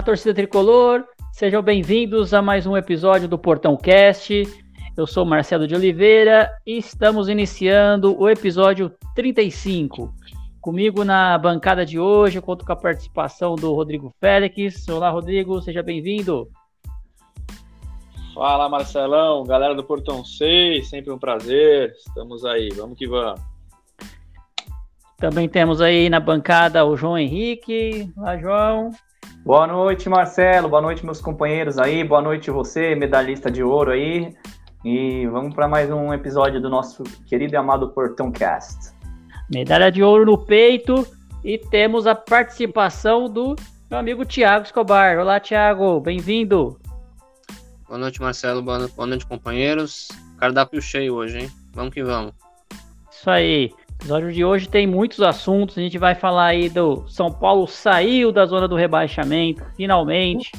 Olá, torcida tricolor, sejam bem-vindos a mais um episódio do Portão Cast. Eu sou Marcelo de Oliveira e estamos iniciando o episódio 35. Comigo na bancada de hoje, eu conto com a participação do Rodrigo Félix. Olá, Rodrigo, seja bem-vindo. Fala Marcelão, galera do Portão 6, sempre um prazer. Estamos aí, vamos que vamos. Também temos aí na bancada o João Henrique. Olá, João. Boa noite, Marcelo. Boa noite, meus companheiros aí. Boa noite, você, medalhista de ouro aí. E vamos para mais um episódio do nosso querido e amado Portão Cast. Medalha de ouro no peito e temos a participação do meu amigo Tiago Escobar. Olá, Tiago, bem-vindo. Boa noite, Marcelo. Boa noite, boa noite, companheiros. Cardápio cheio hoje, hein? Vamos que vamos. Isso aí. O episódio de hoje tem muitos assuntos. A gente vai falar aí do São Paulo saiu da zona do rebaixamento, finalmente.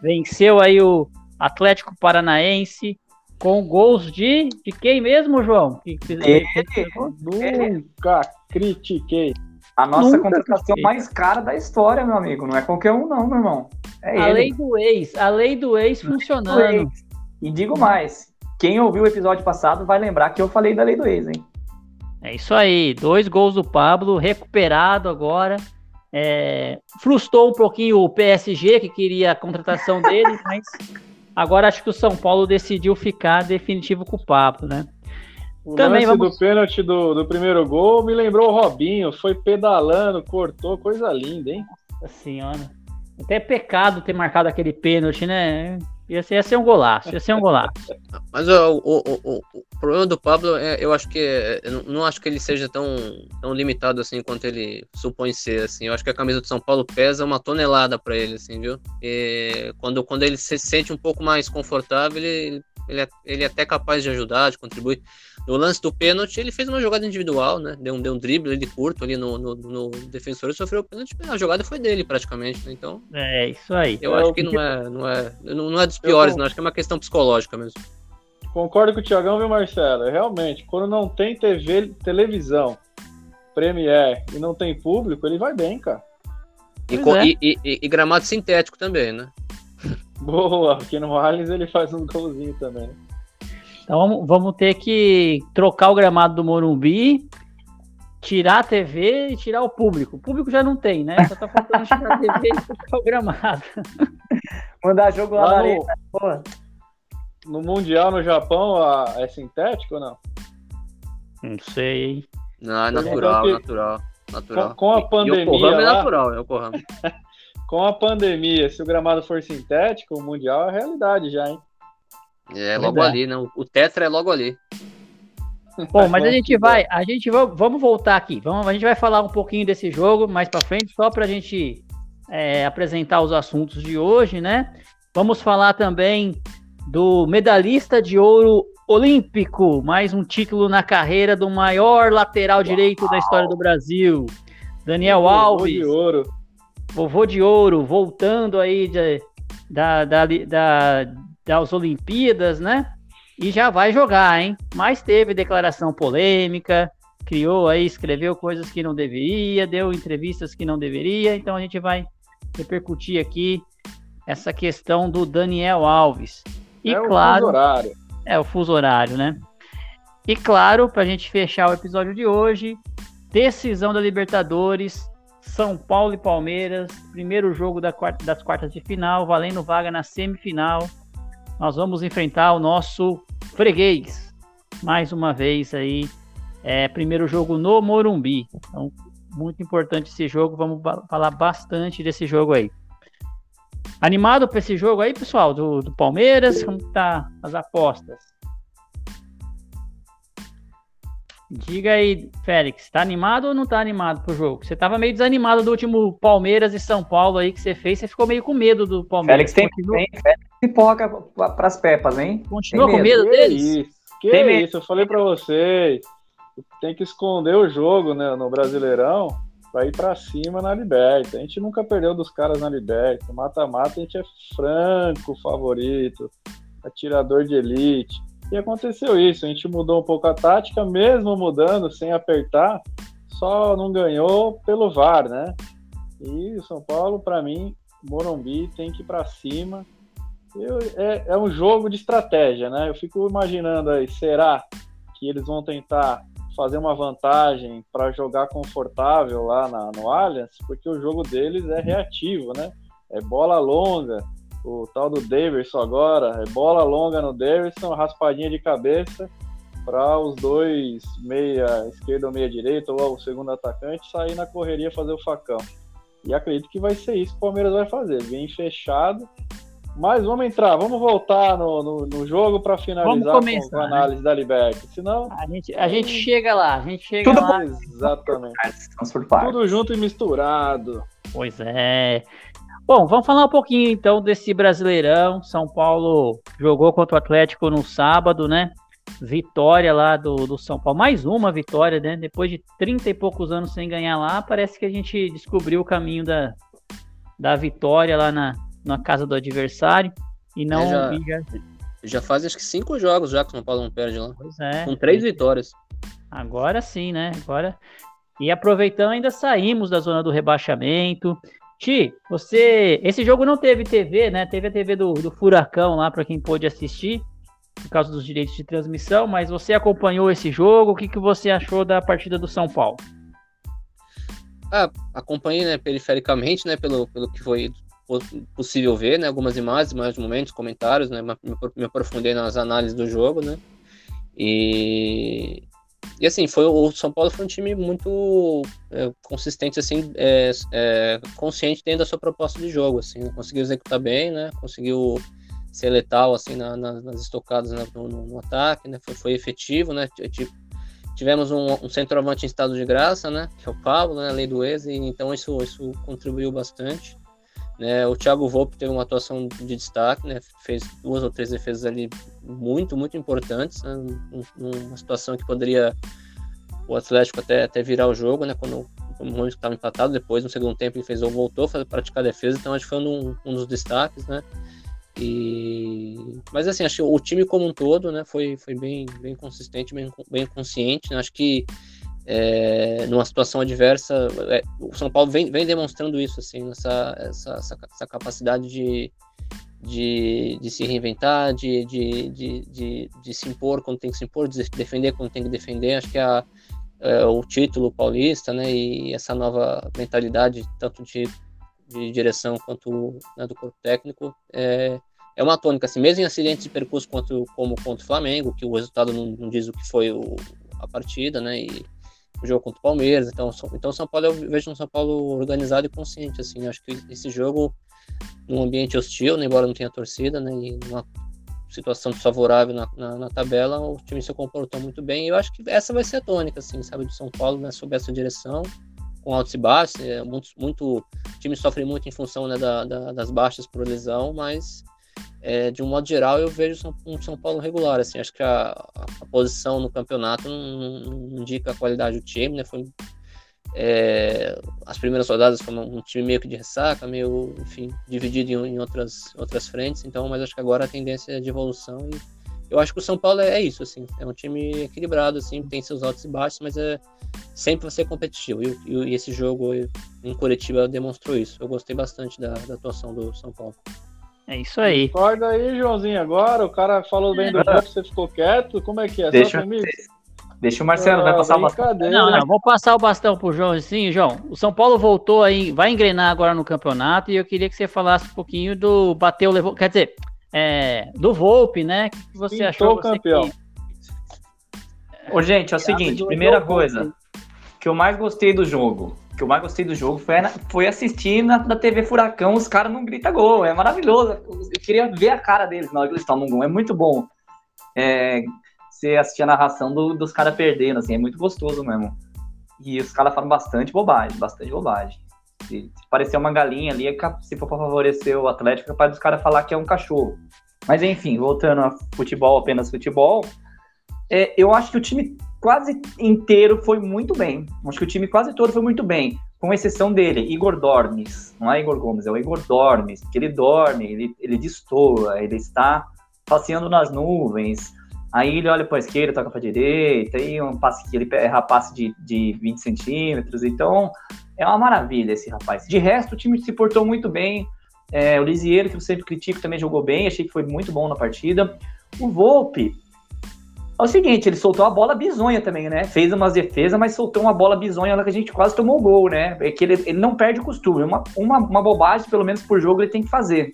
Venceu aí o Atlético Paranaense com gols de, de quem mesmo, João? Que, que, Nunca critiquei. A nossa Nunca contratação critiquei. mais cara da história, meu amigo. Não é qualquer um, não, meu irmão. É a ele. lei do ex, a lei do ex funcionando. E digo mais: quem ouviu o episódio passado vai lembrar que eu falei da lei do ex, hein? É isso aí, dois gols do Pablo, recuperado agora. É, frustrou um pouquinho o PSG, que queria a contratação dele, mas agora acho que o São Paulo decidiu ficar definitivo com o Pablo, né? O Também lance vamos- do pênalti do, do primeiro gol me lembrou o Robinho, foi pedalando, cortou, coisa linda, hein? Nossa senhora. Até é pecado ter marcado aquele pênalti, né? Ia ser, ia ser um golaço, ia ser um golaço. Mas o, o, o, o problema do Pablo, é, eu acho que é, eu não- não acho que ele seja tão, tão limitado assim quanto ele supõe ser. Assim, eu acho que a camisa do São Paulo pesa uma tonelada para ele, assim, viu? E quando, quando ele se sente um pouco mais confortável, ele, ele, é, ele é até capaz de ajudar, de contribuir. No lance do pênalti, ele fez uma jogada individual, né? Deu um, deu um drible ali curto ali no, no, no defensor e sofreu o pênalti. A jogada foi dele praticamente, né? Então. É, isso aí. Eu É, acho que que- não é, não é, não não é dos piores, Eu- não. Acho que é uma questão psicológica mesmo. Concordo com o Tiagão, viu, Marcelo? Realmente, quando não tem TV, televisão, Premiere e não tem público, ele vai bem, cara. E, Pois co- é. e- e- e- e gramado sintético também, né? Boa, aqui no Allianz ele faz uns golzinhos também. Então vamos, ter que trocar o gramado do Morumbi, tirar a TV e tirar o público. O público já não tem, né? Só tá faltando tirar a TV e trocar o gramado. Mandar jogo lá Lá no- arena. No Mundial no Japão, a- é sintético ou não? Não sei. Não, é natural, que- natural, natural. Com- com a pandemia E Yokohama é lá- natural, é Yokohama. Com a pandemia, se o gramado for sintético, o Mundial é realidade já, hein? É logo é. ali, né? O- Tetra é logo ali. Bom, mas a gente vai, a gente va- vamos voltar aqui. Vamos, a gente vai falar um pouquinho desse jogo mais pra frente, só pra gente é, apresentar os assuntos de hoje, né? Vamos falar também do medalhista de ouro olímpico, mais um título na carreira do maior lateral direito da história do Brasil, Daniel Vovô Alves, de ouro. vovô de ouro, voltando aí de- da, da, da- das Olimpíadas, né? E já vai jogar, hein? Mas teve declaração polêmica, criou aí, escreveu coisas que não deveria, deu entrevistas que não deveria, então a gente vai repercutir aqui essa questão do Daniel Alves. E é o claro, fuso horário. é o fuso horário, né? E claro, para a gente fechar o episódio de hoje, decisão da Libertadores, São Paulo e Palmeiras, primeiro jogo da quarta- das quartas de final, valendo vaga na semifinal. Nós vamos enfrentar o nosso freguês, mais uma vez aí, é, primeiro jogo no Morumbi. Então, muito importante esse jogo, vamos falar bastante desse jogo aí. Animado para esse jogo aí, pessoal, do, do Palmeiras? Como tá as apostas? Diga aí, Félix, tá animado ou não tá animado pro jogo? Você tava meio desanimado do último Palmeiras e São Paulo aí que você fez, você ficou meio com medo do Palmeiras. Félix tem, continua, tem pipoca pra- pras pepas, hein? continua com medo. medo Que deles? isso, que Tem medo. isso, eu falei pra vocês. tem que esconder o jogo né, no Brasileirão para ir para cima na Liberta. A gente nunca perdeu dos caras na Liberta. Mata-mata a gente é franco favorito, atirador de elite. E aconteceu isso, a gente mudou um pouco a tática, mesmo mudando, sem apertar, só não ganhou pelo VAR, né? E o São Paulo, para mim, Morumbi tem que ir para cima. Eu, é, é um jogo de estratégia, né? Eu fico imaginando aí, será que eles vão tentar fazer uma vantagem para jogar confortável lá na, no Allianz? Porque o jogo deles é reativo, né? É bola longa, o tal do Davidson agora, é bola longa no Davidson, raspadinha de cabeça para os dois, meia esquerda ou meia direita, ou o segundo atacante, sair na correria fazer o facão. E acredito que vai ser isso que o Palmeiras vai fazer, bem fechado. Mas vamos entrar, vamos voltar no, no, no jogo para finalizar começar, com a né? análise né? da Liberty. Senão. A gente, a gente chega lá, a gente chega Tudo lá. Exatamente. Tudo junto e misturado. Pois é. Bom, vamos falar um pouquinho então desse Brasileirão. São Paulo jogou contra o Atlético no sábado, né? Vitória lá do, do São Paulo. Mais uma vitória, né? Depois de 30 e poucos anos sem ganhar lá, parece que a gente descobriu o caminho da, da vitória lá na, na casa do adversário. E não. É, já, já... já faz acho que cinco jogos já que o São Paulo não perde lá. Pois é. Com três vitórias. Agora sim, né? Agora. E aproveitando, ainda saímos da zona do rebaixamento. Ti, você. Esse jogo não teve TV, né? Teve a TV do, do Furacão lá para quem pôde assistir, por causa dos direitos de transmissão, mas você acompanhou esse jogo, o que, que você achou da partida do São Paulo? Ah, acompanhei, né, perifericamente, né, pelo, pelo que foi possível ver, né, algumas imagens, mais momentos, comentários, né, me, aprofundei nas análises do jogo, né, e e assim, foi o São Paulo foi um time muito é, consistente, assim, é, é, consciente dentro da sua proposta de jogo, assim, né? conseguiu executar bem, né? Conseguiu ser letal, assim, na, na, nas estocadas né? no, no, no, ataque, né? Foi, foi efetivo, né? Tivemos um, um, centroavante em estado de graça, né? Que é o Pablo, né? A lei do ex, e então isso, isso contribuiu bastante. Né, o Thiago Volpe teve uma atuação de destaque, né, fez duas ou três defesas ali muito, muito importantes, né, numa situação que poderia o Atlético até, até virar o jogo, né, quando o Rony estava empatado, depois no segundo tempo ele fez ou voltou a praticar defesa, então acho que foi um, um dos destaques, né, e... Mas assim, acho que o time como um todo, né, foi, foi bem, bem consistente, bem, bem consciente, né, acho que é, numa situação adversa, é, o São Paulo vem, vem demonstrando isso, assim, essa, essa, essa, essa capacidade de, de, de, se reinventar, de, de, de, de, se impor quando tem que se impor, de defender quando tem que defender. Acho que a, é, o título paulista, né, e essa nova mentalidade, tanto de, de direção quanto né, do corpo técnico, é, é uma tônica, assim, mesmo em acidentes de percurso quanto, como contra o Flamengo, que o resultado não, não diz o que foi o, a partida, né, e o jogo contra o Palmeiras. Então, então São Paulo eu vejo um São Paulo organizado e consciente. Assim, acho que esse jogo, num ambiente hostil, né, embora não tenha torcida, né, e numa situação desfavorável na, na, na, tabela, o time se comportou muito bem. E eu acho que essa vai ser a tônica, assim, sabe, do São Paulo, né, sob essa direção, com altos e baixos. É, muito, muito, o time sofre muito em função né, da, da, das baixas por lesão, mas é, de um modo geral, eu vejo um São Paulo regular. Assim, acho que a, a posição no campeonato não, não, indica a qualidade do time, né? Foi, é, as primeiras rodadas foi um time meio que de ressaca, meio, enfim, dividido em, em, outras, outras frentes. Então, mas acho que agora a tendência é de evolução e eu acho que o São Paulo é, é isso, assim, é um time equilibrado, assim, tem seus altos e baixos, mas é sempre vai ser competitivo. E, e, e esse jogo em Curitiba demonstrou isso. Eu gostei bastante da, da atuação do São Paulo. É isso aí. Acorda aí, Joãozinho, agora. O cara falou bem do jogo, você ficou quieto. Como é que é? Deixa, deixa o Marcelo, ah, vai passar o bastão. Não, não, vou passar o bastão pro João. Sim, João. O São Paulo voltou aí, vai engrenar agora no campeonato e eu queria que você falasse um pouquinho do bateu, levou. Quer dizer, é, do Volpe, né? O que você Pintou achou? campeão. Que... Ô, gente, é o seguinte, primeira coisa, que eu mais gostei do jogo que eu mais gostei do jogo foi, foi assistir na, na TV Furacão, os caras não gritam gol, é maravilhoso. Eu queria ver a cara deles na hora que eles tomam gol, é muito bom. É, você assistir a narração do, dos caras perdendo, assim, é muito gostoso mesmo. E os caras falam bastante bobagem, bastante bobagem. Se, se parecer uma galinha ali, é se for pra favorecer o Atlético, é capaz dos caras falar que é um cachorro. Mas enfim, voltando a futebol, apenas futebol, é, eu acho que o time quase inteiro foi muito bem. Acho que o time quase todo foi muito bem, com exceção dele, Igor Dormes. Não é Igor Gomes, é o Igor Dormes, que ele dorme, ele, ele destoa, ele está passeando nas nuvens. Aí ele olha para a esquerda, toca para a direita, aí um passe que ele erra passe de, de 20 centímetros. Então, é uma maravilha esse rapaz. De resto, o time se portou muito bem. É, o Lisieiro, que eu sempre critico, também jogou bem, achei que foi muito bom na partida. O Volpe, é o seguinte, ele soltou a bola bizonha também, né? Fez umas defesas, mas soltou uma bola bizonha lá que a gente quase tomou gol, né? É que ele, ele não perde o costume. Uma, uma, uma bobagem, pelo menos por jogo, ele tem que fazer.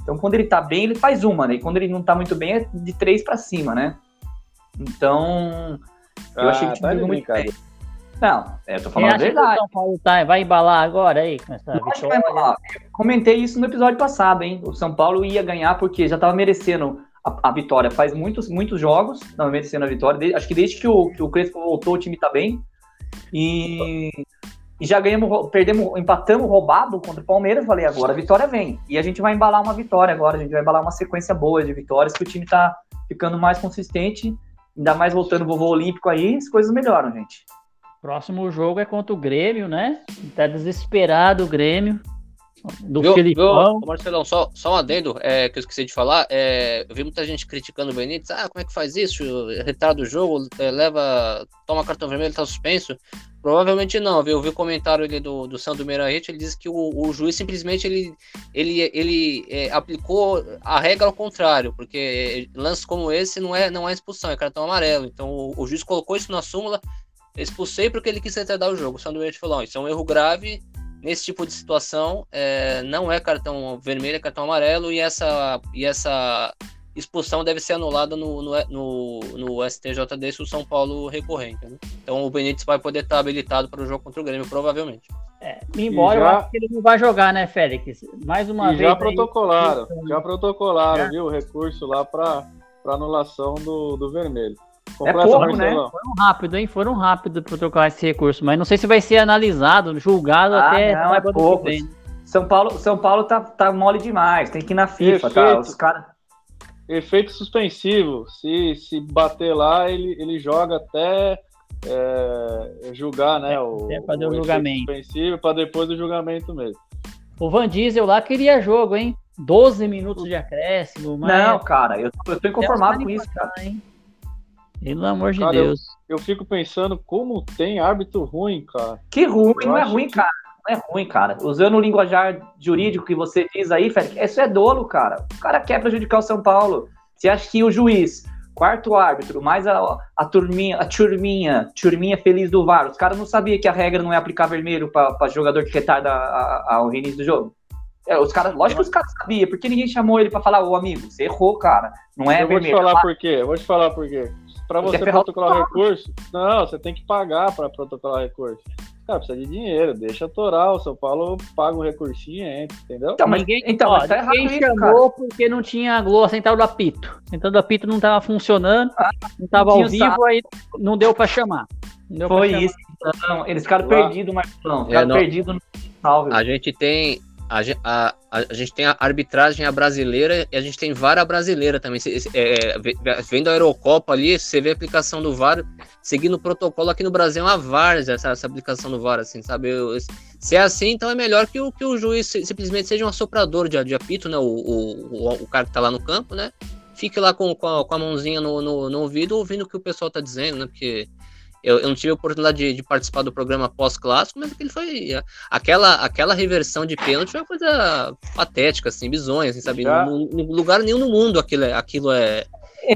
Então, quando ele tá bem, ele faz uma, né? E quando ele não tá muito bem, é de três para cima, né? Então, eu ah, achei que tá tinha muito bem. Não, é, eu tô falando a verdade. o São Paulo tá, vai embalar agora aí que vai. Eu comentei isso no episódio passado, hein? O São Paulo ia ganhar porque já tava merecendo a, a vitória. Faz muitos, muitos jogos, tava merecendo a vitória. De- acho que desde que o, que o Crespo voltou, o time tá bem. E, e já ganhamos, perdemos, empatamos roubado contra o Palmeiras. Falei, agora a vitória vem. E a gente vai embalar uma vitória agora. A gente vai embalar uma sequência boa de vitórias que o time tá ficando mais consistente. Ainda mais voltando o vovô olímpico aí, as coisas melhoram, gente. Próximo jogo é contra o Grêmio, né? Tá desesperado o Grêmio. Do Viu, Filipão. viu, Marcelão, só, só um adendo é, que eu esqueci de falar. É, eu vi muita gente criticando o Benítez. Ah, como é que faz isso? Retarda o jogo, é, leva, toma cartão vermelho, tá suspenso. Provavelmente não, viu? Eu vi o comentário ali do, do Sandro Meirahit, ele disse que o, o juiz simplesmente ele, ele, ele é, aplicou a regra ao contrário, porque lances como esse não é, não é expulsão, é cartão amarelo. Então o, o juiz colocou isso na súmula, expulsei porque ele quis retardar o jogo. O Sandro Meirahit falou, "Ó, isso é um erro grave, nesse tipo de situação é, não é cartão vermelho, é cartão amarelo e essa, e essa expulsão deve ser anulada no, no, no, no STJD se o São Paulo recorrer, entendeu? Então o Benítez vai poder estar habilitado para o jogo contra o Grêmio, provavelmente. É, embora E eu já- acho que ele não vai jogar, né, Félix? Mais uma E vez. já aí- protocolaram, já protocolaram, Já? viu? O recurso lá para anulação do, do vermelho. É pouco, né? Foram rápido, hein? Foram rápido para trocar esse recurso, mas não sei se vai ser analisado, julgado Ah, até não, é vem. São Paulo, São Paulo tá, tá mole demais, tem que ir na FIFA, tá? Perfeito. Os caras. Efeito suspensivo. Se, se bater lá, ele, ele joga até é, julgar, né? O, Até fazer o efeito julgamento. suspensivo para depois do julgamento mesmo. O Van Diesel lá queria jogo, hein? 12 minutos de acréscimo, mas Não, cara, eu, eu tô inconformado com isso, cara. Hein? Pelo amor de Cara, eu- Deus. Eu fico pensando como tem árbitro ruim, cara. Que ruim, Eu não é ruim, que- cara. Não é ruim, cara. Usando o linguajar jurídico que você diz aí, Félix, isso é dolo, cara. O cara quer prejudicar o São Paulo. Você acha que o juiz, quarto árbitro, mais a, a turminha, a turminha, turminha feliz do VAR, os caras não sabiam que a regra não é aplicar vermelho para jogador que retarda ao reinício do jogo? É, os caras, lógico que os caras sabiam, porque ninguém chamou ele para falar, ô amigo, você errou, cara. Não é eu vou te vermelho. falar por quê. Eu vou te falar por quê. Pra Porque você é o protocolar recurso, não, você tem que pagar para protocolar recurso. Cara, precisa de dinheiro, deixa torar. O São Paulo paga um recursinho, e entra, entendeu? Então, mas, ninguém, então, ó, mas tá errado isso, chamou porque não tinha a central do apito. A central do apito não estava funcionando, não estava não ao o vivo, aí não deu para chamar. Deu pra Foi chamar. isso. Então, eles ficaram perdidos, Marcelão. É, Ficaram não- perdidos no salve. A gente tem a, a, a, a gente tem a arbitragem a brasileira e a gente tem VAR a brasileira também. É, ve- vendo a Eurocopa ali, você vê a aplicação do VAR seguindo o protocolo aqui no Brasil, é uma várzea essa, essa aplicação do VAR, assim, sabe? Eu- se é assim, então é melhor que o, que o juiz si- simplesmente seja um assoprador de, de apito, né? O, o, o, o cara que tá lá no campo, né? Fique lá com, com, a, com a mãozinha no, no, no ouvido ouvindo o que o pessoal tá dizendo, né? Porque eu, eu não tive a oportunidade de, de participar do programa pós-clássico, mas aquele foi. Aquela, aquela reversão de pênalti foi uma coisa patética, assim, bizonha, assim, sabe? No, no lugar nenhum no mundo aquilo é, aquilo é,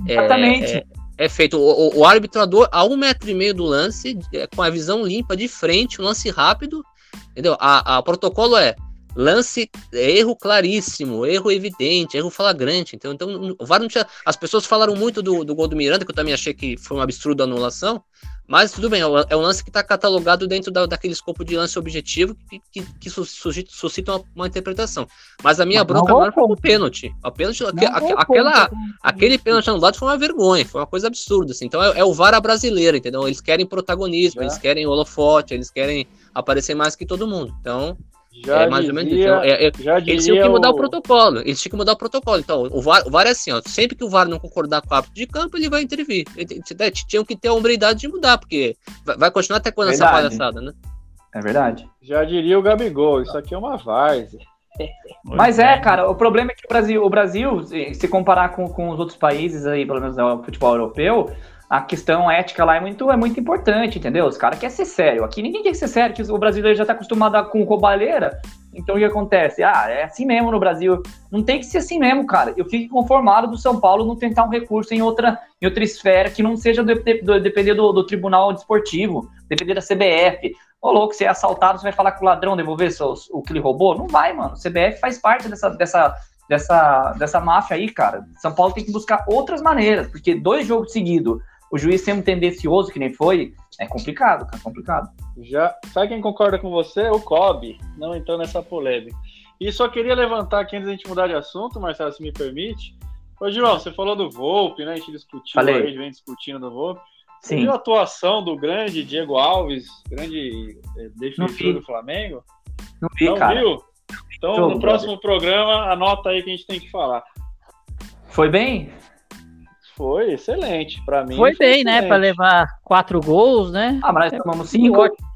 Exatamente. é, é feito. O, o, o árbitro a um metro e meio do lance, é, com a visão limpa de frente, um lance rápido, entendeu? A, a- o protocolo é lance, erro claríssimo, erro evidente, erro flagrante. Então, então o VAR não tinha. As pessoas falaram muito do, do gol do Miranda, que eu também achei que foi um absurdo a anulação. Mas tudo bem, é o- é um lance que está catalogado dentro da, daquele escopo de lance objetivo que, que, que sus- suscita, suscita uma, uma interpretação. Mas a minha Mas bronca vou agora foi o pênalti. A pênalti aque- Não, aque- não, aquela, aquele pênalti anulado foi uma vergonha, foi uma coisa absurda. Assim. Então é, é o VAR à brasileira, entendeu? Eles querem protagonismo, Já. eles querem holofote, eles querem aparecer mais que todo mundo. Então Já é mais ou menos isso. dizia- É- é- já eles tinham que mudar o... o- protocolo. Eles tinham que mudar o protocolo. Então, o VAR, o VAR é assim, ó. Sempre que o VAR não concordar com o árbitro de campo, ele vai intervir. Ele- né, Tinham que ter a hombridade de mudar, porque vai, vai continuar até quando essa Verdade. palhaçada, né? É verdade. Já diria o Gabigol, isso aqui é uma várzea. Mas é, cara, o problema é que o Brasil, o Brasil, se comparar com, com os outros países aí, pelo menos no futebol europeu, a questão ética lá é muito, é muito importante, entendeu? Os caras querem ser sério. Aqui ninguém quer ser sério, que o brasileiro já tá acostumado com roubalheira. Então o que acontece? Ah, é assim mesmo no Brasil. Não tem que ser assim mesmo, cara. Eu fico conformado do São Paulo não tentar um recurso em outra, em outra esfera que não seja do, do- depender do, do Tribunal Desportivo, depender da CBF. Ô, louco, você é assaltado, você vai falar com o ladrão devolver o que ele roubou? Não vai, mano. O CBF faz parte dessa, dessa, dessa, dessa máfia aí, cara. São Paulo tem que buscar outras maneiras, porque dois jogos seguidos, o juiz sendo tendencioso, que nem foi, é complicado, cara, complicado. Já, sabe quem concorda com você? O Kobe, não entrou nessa polêmica. E só queria levantar aqui antes da gente mudar de assunto, Marcelo, se me permite. Ô, João, você falou do Volpe, né? A gente discutiu, Falei. a gente vem discutindo do Volpe. Sim. viu a atuação do grande Diego Alves, grande eh, defensor do Flamengo? Não vi, Não cara. viu? Então, Tô, no próximo programa, anota aí que a gente tem que falar. Foi bem? Foi excelente, pra mim. Foi bem, né? excelente. Pra levar quatro gols, né? Ah, mas nós tomamos cinco. ótimo.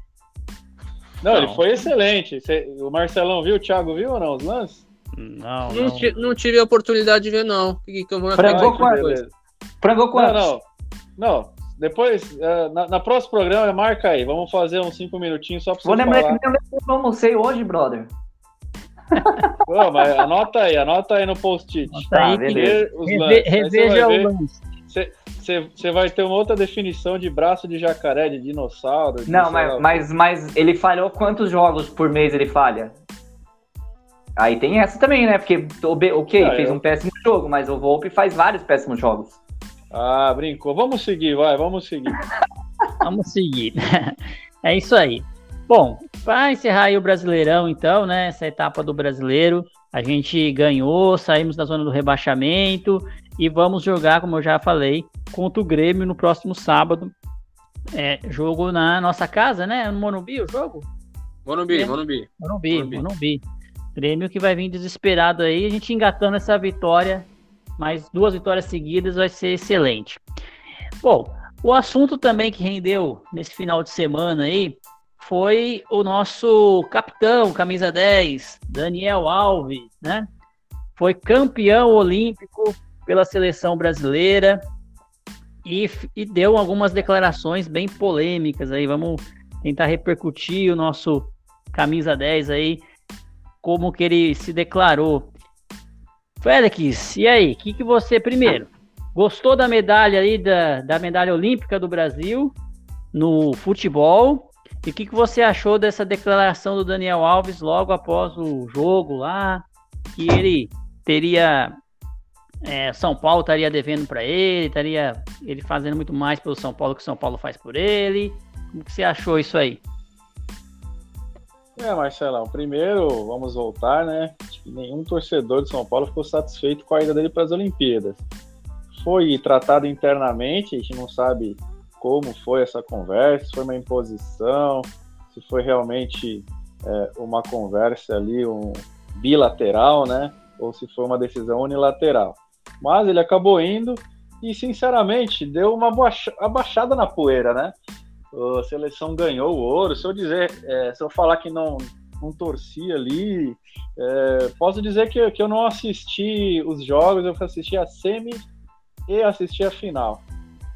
Não, ele Não. foi excelente. Cê- o Marcelão viu, o Thiago viu ou não os lances? Não, Não, não. ti- não tive a oportunidade de ver, não. Que, que eu vou Frangou beleza. Frangou Não, quantos? não. Não. Depois, eh, na, na próximo programa, marca aí. Vamos fazer uns cinco minutinhos só pra você Vou lembrar falar. que nem eu não almocei hoje, brother. Ô, mas anota aí, anota aí no post-it. Tá, beleza. Reve- lances. Aí você reveja vai o lance. Você vai ter uma outra definição de braço de jacaré, de dinossauro. de Não, mas, mas, mas ele falhou quantos jogos por mês ele falha? Aí tem essa também, né? Porque, ok, Ah, fez eu- um péssimo jogo, mas o Volpe faz vários péssimos jogos. Ah, brincou. Vamos seguir, vai, vamos seguir. Vamos seguir. É isso aí. Bom, para encerrar aí o Brasileirão, então, né? Essa etapa do brasileiro, a gente ganhou, saímos da zona do rebaixamento e vamos jogar, como eu já falei, contra o Grêmio no próximo sábado. É, jogo na nossa casa, né? No Morumbi o jogo? Morumbi, É. Morumbi. Morumbi, Morumbi. Morumbi. Grêmio que vai vir desesperado aí, a gente engatando essa vitória, mais duas vitórias seguidas vai ser excelente. Bom, o assunto também que rendeu nesse final de semana aí foi o nosso capitão, camisa 10, Daniel Alves, né? Foi campeão olímpico pela seleção brasileira e, e deu algumas declarações bem polêmicas aí. Vamos tentar repercutir o nosso camisa 10 aí, como que ele se declarou. Félix, e aí, o que, que você, primeiro, gostou da medalha aí, da, da medalha olímpica do Brasil no futebol? E o que, que você achou dessa declaração do Daniel Alves logo após o jogo lá, que ele teria, é, São Paulo estaria devendo para ele, estaria ele fazendo muito mais pelo São Paulo que o São Paulo faz por ele? Como que você achou isso aí? É, Marcelão, primeiro vamos voltar, né? Nenhum torcedor de São Paulo ficou satisfeito com a ida dele para as Olimpíadas. Foi tratado internamente, a gente não sabe como foi essa conversa, se foi uma imposição, se foi realmente é, uma conversa ali, um bilateral, né? Ou se foi uma decisão unilateral. Mas ele acabou indo e, sinceramente, deu uma baixa- abaixada na poeira, né? a seleção ganhou o ouro. Se eu dizer, é, se eu falar que não, não torci ali, é, posso dizer que, que eu não assisti os jogos, eu assisti a semi e assisti a final.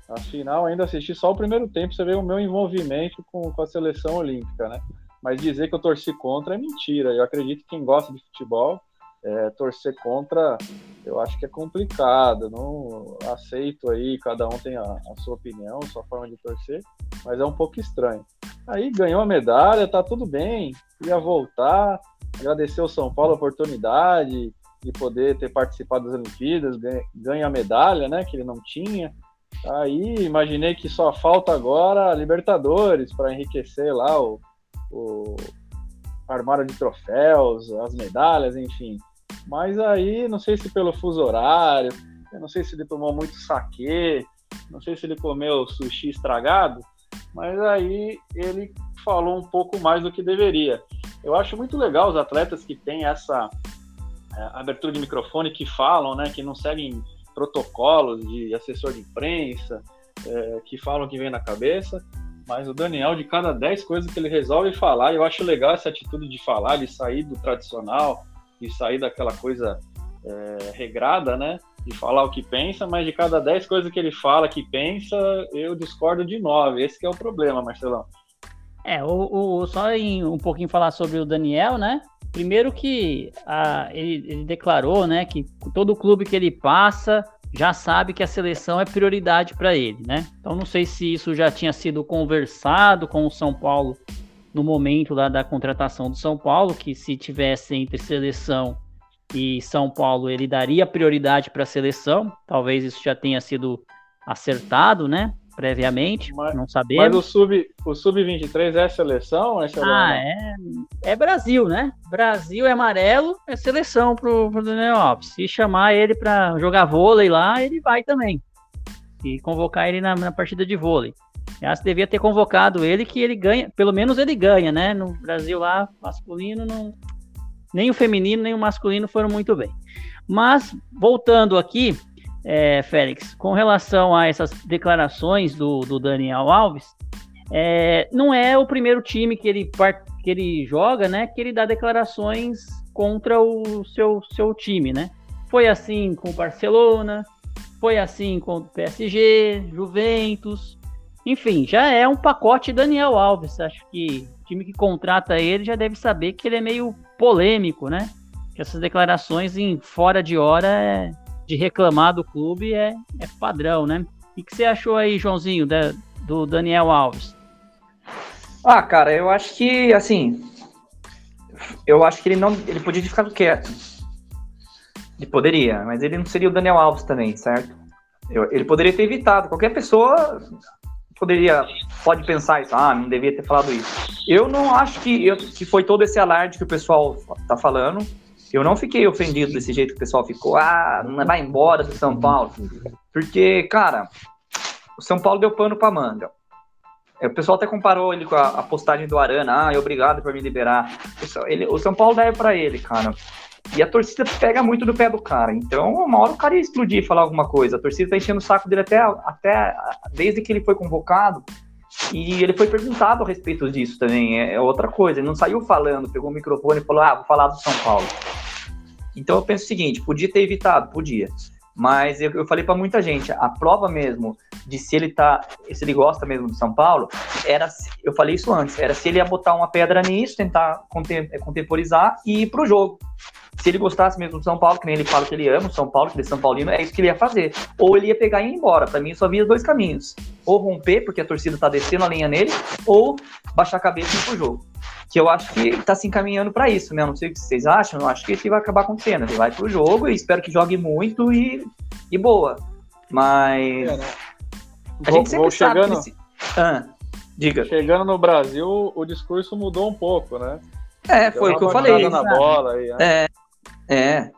A final ainda assisti só o primeiro tempo, você vê o meu envolvimento com, com a seleção olímpica, né? Mas dizer que eu torci contra é mentira. Eu acredito que quem gosta de futebol, é, torcer contra, eu acho que é complicado. Não aceito aí, cada um tem a, a sua opinião, a sua forma de torcer mas é um pouco estranho. Aí ganhou a medalha, tá tudo bem, ia voltar, agradecer ao São Paulo a oportunidade de poder ter participado das Olimpíadas, ganha, ganha a medalha, né, que ele não tinha. Aí imaginei que só falta agora Libertadores para enriquecer lá o, o armário de troféus, as medalhas, enfim. Mas aí, não sei se pelo fuso horário, eu não sei se ele tomou muito saquê, não sei se ele comeu sushi estragado, mas aí ele falou um pouco mais do que deveria. eu acho muito legal os atletas que têm essa é, abertura de microfone, que falam, né, que não seguem protocolos de assessor de imprensa, é, que falam que vem na cabeça. Mas o Daniel, de cada 10 coisas que ele resolve falar, eu acho legal essa atitude de falar, de sair do tradicional, de sair daquela coisa é, regrada, né? De falar o que pensa, mas de cada 10 coisas que ele fala, que pensa, eu discordo de 9. Esse é o problema, Marcelão. É, o, o, só em um pouquinho falar sobre o Daniel, né? Primeiro que a, ele, ele declarou, né, que todo clube que ele passa já sabe que a seleção é prioridade para ele, né? Então não sei se isso já tinha sido conversado com o São Paulo no momento lá da contratação do São Paulo, que se tivesse entre seleção e São Paulo, ele daria prioridade para a seleção. Talvez isso já tenha sido acertado, né? Previamente, mas, não sabemos. Mas o sub o sub-23 é seleção? É ah, é, é Brasil, né? Brasil é amarelo, é seleção pro, pro Daniel Alves. Se chamar ele para jogar vôlei lá, ele vai também. E convocar ele na, na partida de vôlei. Já se devia ter convocado ele, que ele ganha, pelo menos ele ganha, né? No Brasil lá, masculino, não, nem o feminino, nem o masculino foram muito bem. Mas, voltando aqui, é, Félix, com relação a essas declarações do, do Daniel Alves, é, não é o primeiro time que ele, que ele joga, né? Que ele dá declarações contra o seu, seu time, né? Foi assim com o Barcelona, foi assim com o PSG, Juventus, enfim, já é um pacote Daniel Alves. Acho que o time que contrata ele já deve saber que ele é meio polêmico, né? Que essas declarações em fora de hora é, de reclamar do clube é, é padrão, né? O que você achou aí, Joãozinho, da, do Daniel Alves? Ah, cara, eu acho que, assim, eu acho que ele não, ele podia ter ficado quieto. Ele poderia, mas ele não seria o Daniel Alves também, certo? Eu, ele poderia ter evitado. Qualquer pessoa poderia, pode pensar isso, ah, não devia ter falado isso. Eu não acho que, eu, que foi todo esse alarde que o pessoal tá falando. Eu não fiquei ofendido desse jeito que o pessoal ficou, ah, vai embora do São Paulo. Porque, cara, o São Paulo deu pano pra manga. O pessoal até comparou ele com a, a postagem do Arana, ah, obrigado por me liberar. Ele, o São Paulo deve para ele, cara. E a torcida pega muito no pé do cara. Então, uma hora o cara ia explodir e falar alguma coisa. A torcida tá enchendo o saco dele até, até desde que ele foi convocado. E ele foi perguntado a respeito disso também. É, é outra coisa. Ele não saiu falando, pegou o microfone e falou: Ah, vou falar do São Paulo. Então eu penso o seguinte: podia ter evitado, podia. Mas eu, eu falei para muita gente, a prova mesmo de se ele tá, se ele gosta mesmo do São Paulo, era, eu falei isso antes, era se ele ia botar uma pedra nisso, tentar contemporizar e ir pro jogo. Se ele gostasse mesmo do São Paulo, que nem ele fala que ele ama o São Paulo, que ele é São Paulino, é isso que ele ia fazer. Ou ele ia pegar e ir embora. Para mim, só havia dois caminhos. Ou romper, porque a torcida tá descendo a linha nele, ou baixar a cabeça e ir pro jogo. Que eu acho que tá se encaminhando para isso, né? Eu não sei o que vocês acham, eu acho que isso vai acabar acontecendo. Ele vai pro jogo e espero que jogue muito e, e boa. Mas. É, né? A gente sempre vou sabe chegando... que. Ah, diga. Chegando no Brasil, o discurso mudou um pouco, né? É, foi o que eu falei. Na bola aí, né? É. É.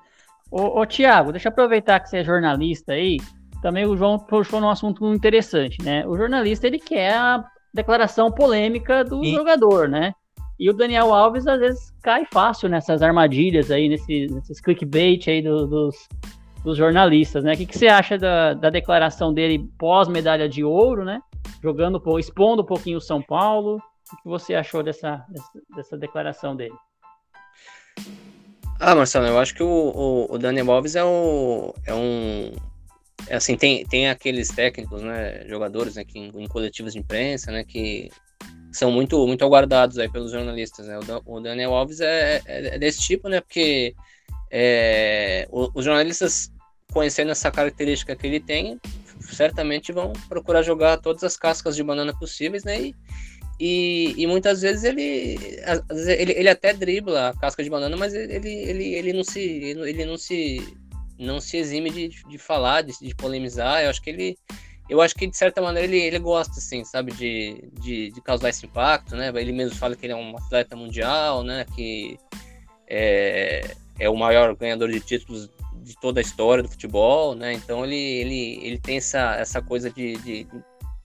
Ô, ô Tiago, deixa eu aproveitar que você é jornalista aí. Também o João puxou num assunto interessante, né? O jornalista, ele quer a declaração polêmica do e... jogador, né? E o Daniel Alves, às vezes, cai fácil nessas armadilhas aí, nesse, nesses clickbait aí do, dos, dos jornalistas, né? O que, que você acha da, da declaração dele pós-medalha de ouro, né? Jogando, expondo um pouquinho o São Paulo. O que você achou dessa, dessa, dessa declaração dele? Ah, Marcelo, eu acho que o, o, o Daniel Alves é, o, é um. É assim, tem, tem aqueles técnicos, né, jogadores né, que, em, em coletivos de imprensa, né, que são muito, muito aguardados aí pelos jornalistas, né? O, o Daniel Alves é, é, é, desse tipo, né? Porque é, os jornalistas, conhecendo essa característica que ele tem, certamente vão procurar jogar todas as cascas de banana possíveis, né? E, e, e, muitas vezes ele, ele, ele até dribla a casca de banana, mas ele, ele, ele não se ele não se não se exime de, de falar, de, de polemizar. Eu acho que ele eu acho que de certa maneira ele, ele gosta, assim, sabe, de, de, de, causar esse impacto, né? Ele mesmo fala que ele é um atleta mundial, né? Que é, é o maior ganhador de títulos de toda a história do futebol, né? Então ele, ele, ele tem essa, essa coisa de, de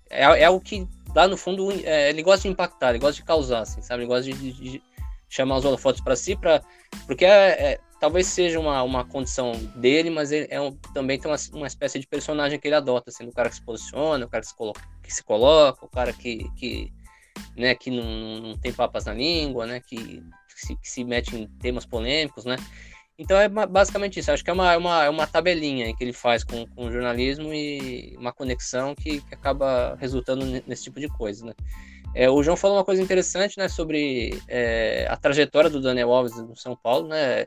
é, é algo que lá no fundo, é, ele gosta de impactar, ele gosta de causar, assim, sabe? Ele gosta de, de, chamar os holofotes para si, pra, porque é, é, talvez seja uma, uma condição dele, mas ele é um, também tem uma, uma espécie de personagem que ele adota, assim, o cara que se posiciona, o cara que se coloca, que se coloca o cara que, que, né, que não, não tem papas na língua, né, que, se, que se mete em temas polêmicos, né, então é basicamente isso. Acho que é uma, é uma, é uma tabelinha que ele faz com, com o jornalismo e uma conexão que, que acaba resultando nesse tipo de coisa, né? É, o João falou uma coisa interessante, né, sobre é, a trajetória do Daniel Alves no São Paulo, né?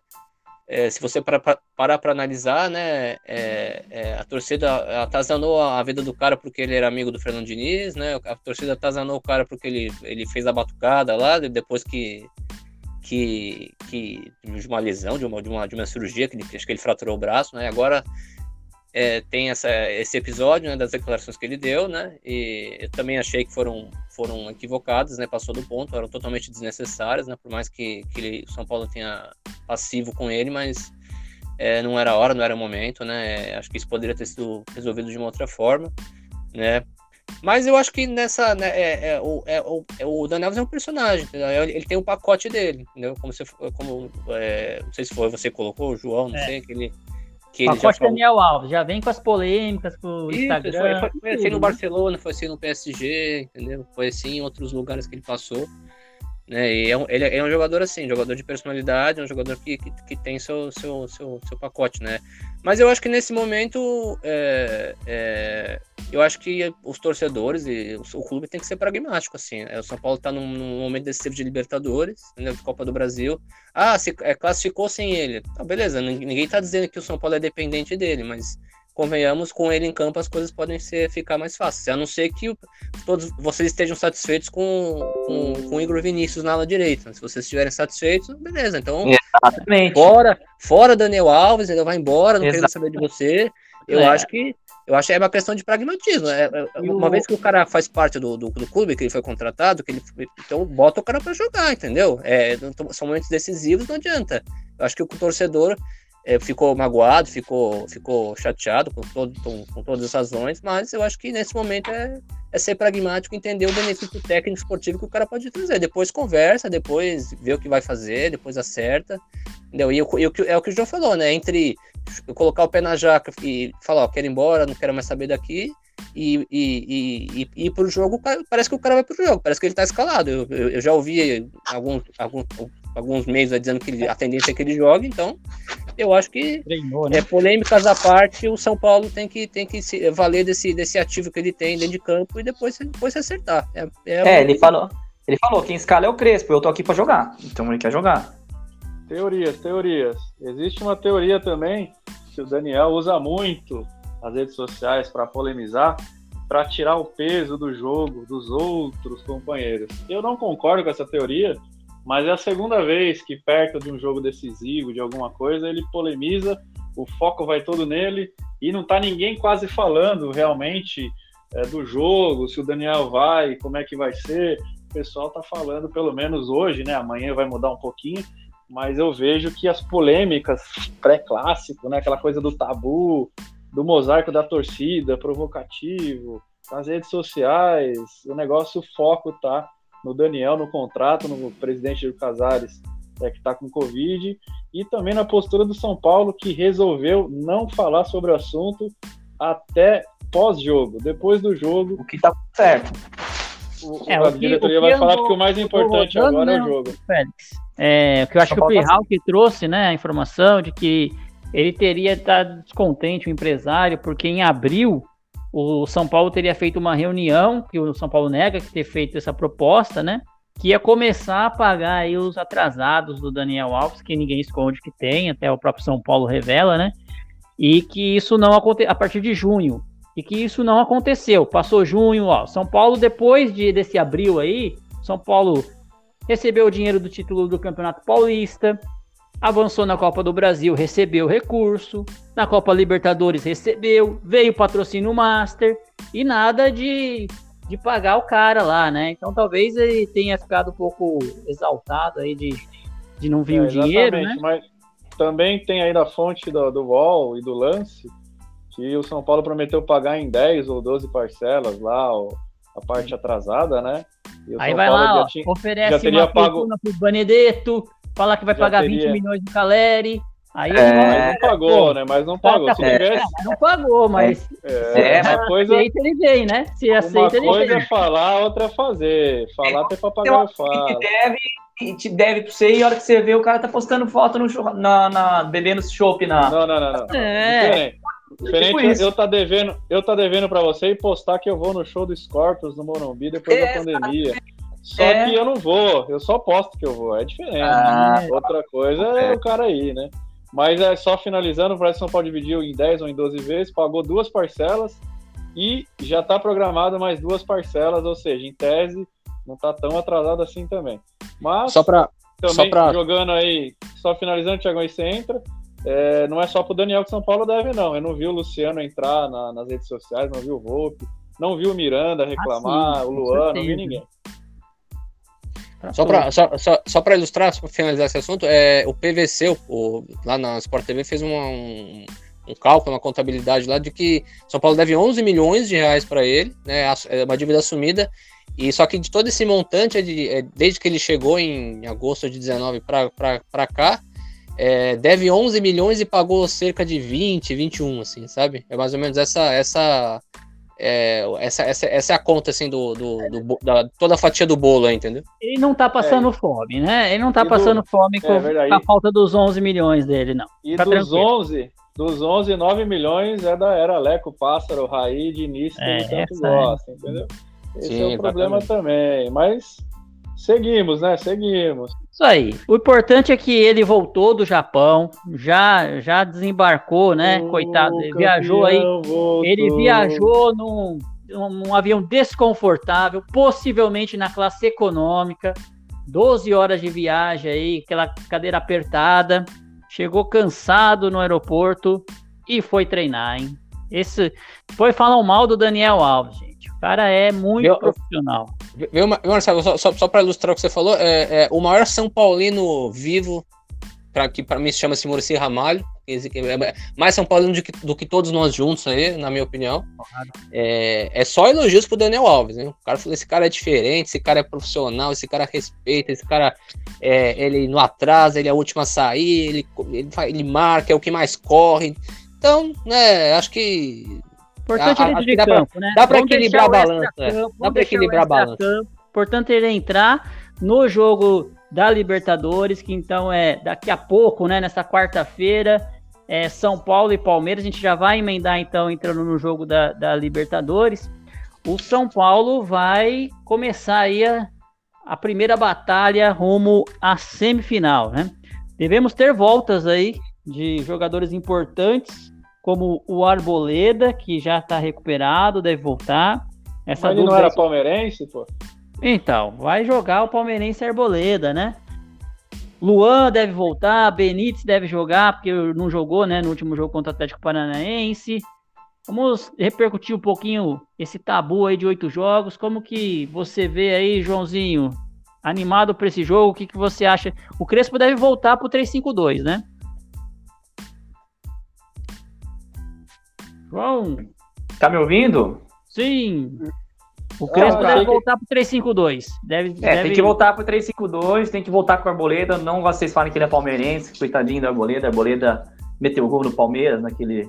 É, se você parar para analisar, né, é, é, a torcida atazanou a vida do cara porque ele era amigo do Fernando Diniz, né? A torcida atazanou o cara porque ele, ele fez a batucada lá, depois que que, que de uma lesão, de uma, de uma, de uma cirurgia, que ele, acho que ele fraturou o braço, né? Agora é, tem essa, esse episódio né, das declarações que ele deu, né? E eu também achei que foram, foram equivocadas, né? Passou do ponto, eram totalmente desnecessárias, né? Por mais que, que ele, o São Paulo tenha passivo com ele, mas é, não era hora, não era momento, né? Acho que isso poderia ter sido resolvido de uma outra forma, né? Mas eu acho que nessa. Né, é, é, o, é, o, é, o Daniel é um personagem, entendeu? Ele tem um pacote dele, entendeu? Como você. Como, é, não sei se foi você colocou, o João, não é. sei, que ele. Que ele pacote Daniel Alves, já vem com as polêmicas pro Isso, Instagram. Foi, foi, foi assim no Barcelona, foi assim no PSG, entendeu? Foi assim em outros lugares que ele passou. Né? E é um, ele é um jogador assim, jogador de personalidade, um jogador que, que, que, tem seu, seu, seu, seu pacote, né? Mas eu acho que nesse momento, é, é, eu acho que os torcedores e o, o, clube tem que ser pragmático, assim. Né? O São Paulo está num, num, momento decisivo de Libertadores, de Copa do Brasil. Ah, se é, classificou sem ele. Tá, beleza, ninguém está dizendo que o São Paulo é dependente dele, mas convenhamos, com ele em campo as coisas podem ser, ficar mais fáceis. A não ser que todos vocês estejam satisfeitos com, com, com o Igor Vinícius na ala direita. Se vocês estiverem satisfeitos, beleza. Então, Exatamente. fora, fora Daniel Alves, ele vai embora, não quero saber de você. Eu é. acho que eu acho que é uma questão de pragmatismo. É, é uma o... vez que o cara faz parte do, do, do, clube, que ele foi contratado, que ele, então bota o cara para jogar, entendeu? É, são momentos decisivos, não adianta. Eu acho que o torcedor é, ficou magoado, ficou, ficou chateado com, todo, com, com, todas as razões, mas eu acho que nesse momento é, é ser pragmático, entender o benefício técnico esportivo que o cara pode trazer. Depois conversa, depois vê o que vai fazer, depois acerta. Entendeu? E, eu, eu, é o que o João falou, né? Entre eu colocar o pé na jaca e falar, ó, quero ir embora, não quero mais saber daqui, e, e, e, e, ir pro jogo, parece que o cara vai pro jogo, parece que ele tá escalado. Eu, eu, eu já ouvi alguns, alguns, alguns meses dizendo que a tendência é que ele jogue, então eu acho que Treinou, né? é, polêmicas à parte, o São Paulo tem que, tem que se valer desse, desse ativo que ele tem dentro de campo e depois, depois se acertar. É, é, é ele falou. Ele falou, quem escala é o Crespo, eu tô aqui para jogar. Então ele quer jogar. Teorias, teorias. Existe uma teoria também que o Daniel usa muito as redes sociais para polemizar, para tirar o peso do jogo dos outros companheiros. Eu não concordo com essa teoria, mas é a segunda vez que perto de um jogo decisivo, de alguma coisa, ele polemiza, o foco vai todo nele e não tá ninguém quase falando realmente é, do jogo, se o Daniel vai, como é que vai ser. O pessoal tá falando, pelo menos hoje, né? Amanhã vai mudar um pouquinho, mas eu vejo que as polêmicas pré-clássico, né? Aquela coisa do tabu, do mosaico da torcida, provocativo, nas redes sociais, o negócio, o foco tá no Daniel, no contrato, no presidente do Casares, é, que está com Covid, e também na postura do São Paulo, que resolveu não falar sobre o assunto até pós-jogo. Depois do jogo. O que está certo. O, é, a diretoria vai falar que o mais importante agora é o jogo. Félix. É, o que eu acho que o Pirral que trouxe né, a informação de que ele teria estado descontente, o empresário, porque em abril o São Paulo teria feito uma reunião, que o São Paulo nega que ter feito essa proposta, né? Que ia começar a pagar aí os atrasados do Daniel Alves, que ninguém esconde que tem, até o próprio São Paulo revela, né? E que isso não aconteceu a partir de junho. E que isso não aconteceu. Passou junho, ó. São Paulo, depois de, desse abril aí, São Paulo recebeu o dinheiro do título do Campeonato Paulista, avançou na Copa do Brasil, recebeu recurso, na Copa Libertadores recebeu, veio patrocínio Master e nada de, de pagar o cara lá, né? Então talvez ele tenha ficado um pouco exaltado aí de, de não vir é, o dinheiro, né? Mas também tem aí na fonte do, do UOL e do lance que o São Paulo prometeu pagar em 10 ou 12 parcelas lá, a parte atrasada, né? E o Aí São vai Paulo lá, ó, tinha- oferece já teria uma pago- pro Benedetto, fala que vai Já pagar teria- 20 milhões do Caleri. Aí É. Mas não pagou, né? Mas não pagou. Se É. tivesse. não pagou, mas É, É, uma se coisa, aceita, ele vem, né? Se uma aceita, ele coisa vem. é falar, outra é fazer. Falar até Eu papagaio acho que fala. te deve, e te deve pra você e a hora que você vê, o cara tá postando foto no churra- na, na, bebendo chopp na. Não, não, não, não. É. Diferente. Diferente Tipo eu tá devendo, eu tá devendo para você e postar que eu vou no show do Scorpions no Morumbi depois da É, pandemia. Só É. que eu não vou, eu só posto que eu vou, é diferente. Ah, Outra coisa é, É. o cara aí, né? Mas é só finalizando, que São Paulo dividiu em 10 ou em 12 vezes, pagou duas parcelas e já tá programado mais duas parcelas, ou seja, em tese não tá tão atrasado assim também. Mas Só pra. também Só pra- jogando aí, só finalizando, Thiago, aí você entra. É, não é só pro Daniel que São Paulo deve, não. Eu não vi o Luciano entrar na- nas redes sociais, não vi o Volpe, não vi o Miranda reclamar, Ah, sim, o Luan, não vi ninguém. Só para só, só, só pra ilustrar, só pra finalizar esse assunto, é, o PVC, o, lá na Sport TV, fez uma- um, um cálculo, uma contabilidade lá de que São Paulo deve 11 milhões de reais para ele, né, é uma dívida assumida, e só que de todo esse montante, é de- é, desde que ele chegou em agosto de 19 para cá, é, deve 11 milhões e pagou cerca de 20, 21, assim, sabe? É mais ou menos essa essa é, essa, essa, essa é a conta assim do, do, do da toda a fatia do bolo, aí, entendeu? Ele não tá passando fome, né? Ele não tá E do- passando fome com, é com a falta dos 11 milhões dele, não. E Tá dos tranquilo. 11, dos 11, 9 milhões é da era Leco, Pássaro, Raí, Diniz, que É, ele tanto é. gosta, entendeu? Esse Sim, é o problema exatamente. também. Mas seguimos, né? Seguimos. Isso aí. O importante é que ele voltou do Japão, já já desembarcou, né? Coitado, ele viajou aí. voltou. Ele viajou num, num avião desconfortável, possivelmente na classe econômica. 12 horas de viagem aí, aquela cadeira apertada. Chegou cansado no aeroporto e foi treinar, hein? Esse foi falar mal do Daniel Alves, gente. O cara é muito profissional. Viu, Ma- viu, Marcelo, só, só, só para ilustrar o que você falou, é, é, o maior São Paulino vivo, pra, que para mim se chama-se Muricy Ramalho, é mais São Paulino do que, do que todos nós juntos aí, na minha opinião. É, é só elogios pro Daniel Alves, né? O cara falou: esse cara é diferente, esse cara é profissional, esse cara respeita, esse cara é, ele não atrasa, ele é o último a sair, ele, ele, ele marca, é o que mais corre. Então, né, acho que Importante A- ele acho de dá pra- campo, né? dá pra Vamos equilibrar a balança, vamos Dá pra o equilibrar a balança. Importante ele entrar no jogo da Libertadores, que então é daqui a pouco, né? Nessa quarta-feira, é São Paulo e Palmeiras. A gente já vai emendar então entrando no jogo da, da Libertadores. O São Paulo vai começar aí a, a primeira batalha rumo à semifinal, né? Devemos ter voltas aí de jogadores importantes como o Arboleda, que já está recuperado, deve voltar. Essa Mas ele não era palmeirense, pô? Então, vai jogar o palmeirense Arboleda, né? Luan deve voltar, Benítez deve jogar, porque não jogou, né, no último jogo contra o Atlético Paranaense. Vamos repercutir um pouquinho esse tabu aí de oito jogos. Como que você vê aí, Joãozinho? Animado para esse jogo? O que, que você acha? O Crespo deve voltar pro 3-5-2, né? João, Tá me ouvindo? sim. O Crespo Ah, deve que- voltar pro 3-5-2. Deve, É, deve... tem que voltar pro 3-5-2, tem que voltar com o Arboleda. Não vocês falem que ele é palmeirense, coitadinho do Arboleda. Arboleda meteu gol no Palmeiras naquele,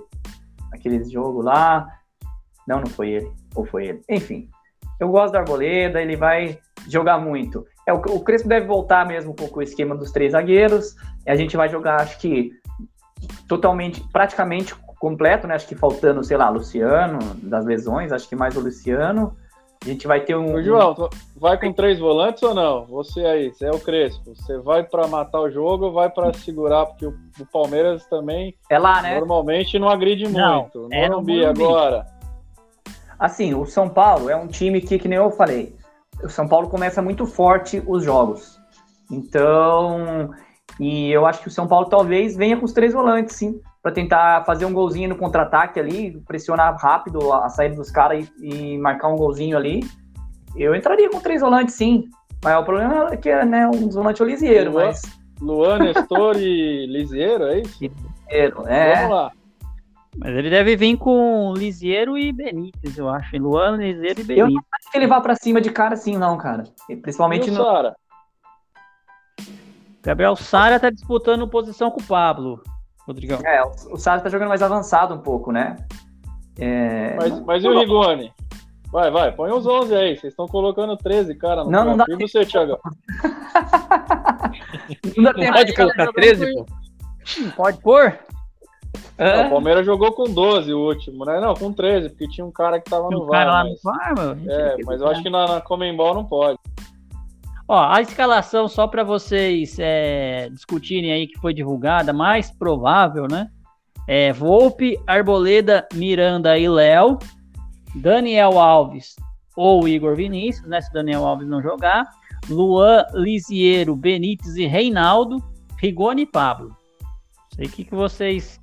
naquele jogo lá. Não, não foi ele. Ou foi ele. Enfim, eu gosto do Arboleda, ele vai jogar muito. É, o, o Crespo deve voltar mesmo com, com o esquema dos três zagueiros. A gente vai jogar, acho que totalmente, praticamente completo, né? Acho que faltando, sei lá, Luciano, das lesões, acho que mais o Luciano. A gente vai ter um. Ô, João, vai com três volantes ou não? Você aí, você é o Crespo. Você vai pra matar o jogo ou vai pra segurar? Porque o, o Palmeiras também É lá, né? normalmente não agride Não, muito. No é no Morumbi Morumbi. agora. Assim, o São Paulo é um time que, que nem eu falei, o São Paulo começa muito forte os jogos. Então, e eu acho que o São Paulo talvez venha com os três volantes, sim, para tentar fazer um golzinho no contra-ataque ali, pressionar rápido a, saída dos caras e, e marcar um golzinho ali. Eu entraria com três volantes, sim. Mas o problema é que é né, um volante lisieiro, Luan. mas. Luan, Nestor e Liseiro, é isso? É, Vamos lá. Mas ele deve vir com Lisieiro e Benítez, eu acho. Luan, Lisieiro e Eu não Benítez. acho que ele vá pra cima de cara assim, não, cara. Principalmente E o no. Sara? Gabriel Sara tá disputando posição com o Pablo, Rodrigão. É, o- Sara tá jogando mais avançado um pouco, né? É, Mas, mas e o Rigoni? Vai, vai, põe os 11 aí. Vocês estão colocando 13, cara. No Não, não campo. dá E você, Thiago? não dá Não tempo pode de- colocar 13, pô? Pode pôr? Hã? O Palmeiras jogou com 12 o último, né? Não, com 13, porque tinha um cara que tava Tem no um cara lá VAR. no Mas... VAR, É, tem mas eu acho que na, na Comembol não pode. Ó, a escalação, só para vocês é, discutirem aí que foi divulgada, mais provável, né? É Volpe, Arboleda, Miranda e Léo, Daniel Alves ou Igor Vinícius, né? Se Daniel Alves não jogar, Luan, Lisiero, Benítez e Reinaldo, Rigoni e Pablo. Sei o que, que vocês.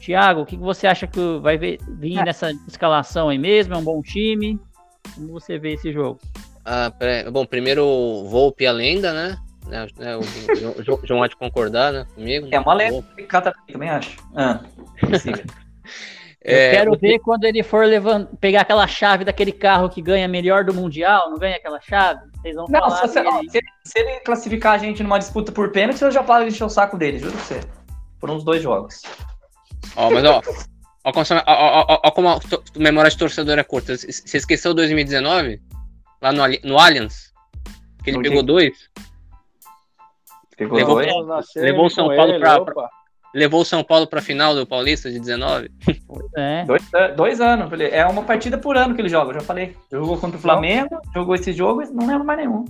Thiago, o que, que você acha que vai vir É. nessa escalação aí mesmo? É um bom time? Como você vê esse jogo? Ah, pera- bom, primeiro o Volpe a lenda, né? Né, né, O Jo- Jo- João há de concordar né, comigo. É uma lenda Volpe. que cata também acho. Ah, siga. Eu É, quero que- ver quando ele for levan- pegar aquela chave daquele carro que ganha melhor do Mundial, não ganha aquela chave? Vocês vão Não, falar se, você- ó, dele. se ele, se ele classificar a gente numa disputa por pênalti, eu já paro de encher o saco dele, juro pra você. Por uns dois jogos. Ó, mas ó, ó, como, ó, ó, ó, ó como a to- memória de torcedor é curta. Você esqueceu 2019? Lá no, no Allianz? Que ele No pegou dois? Pegou Levou- dois. Semi levou o São Paulo ele, pra- opa. Levou o São Paulo pra final do Paulista de 19? É. Dois, an- dois anos. É uma partida por ano que ele joga, eu já falei. Jogou contra o Flamengo, jogou esse jogo e não lembro mais nenhum.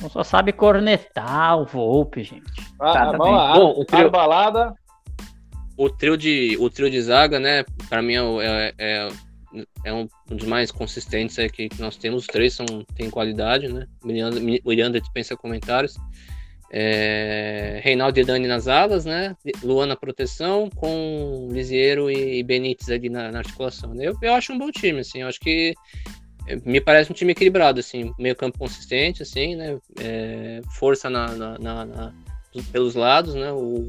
Não só sabe cornetar o Volpe, gente. Ah, Tá, tá bem. lá. Bom, o trio- Arbalada. O trio de, o trio de zaga, né? Pra mim é, é, é, é um dos mais consistentes que, nós temos. Os três são, têm qualidade, né? Miranda, Miranda dispensa comentários. É, Reinaldo e Dani nas alas, né? Luan na proteção, com Lisiero e Benítez ali na, na articulação. né? Eu, eu acho um bom time, assim. Eu acho que é, me parece um time equilibrado, assim. Meio campo consistente, assim, né? É, força na- na- na- pelos lados, né? O,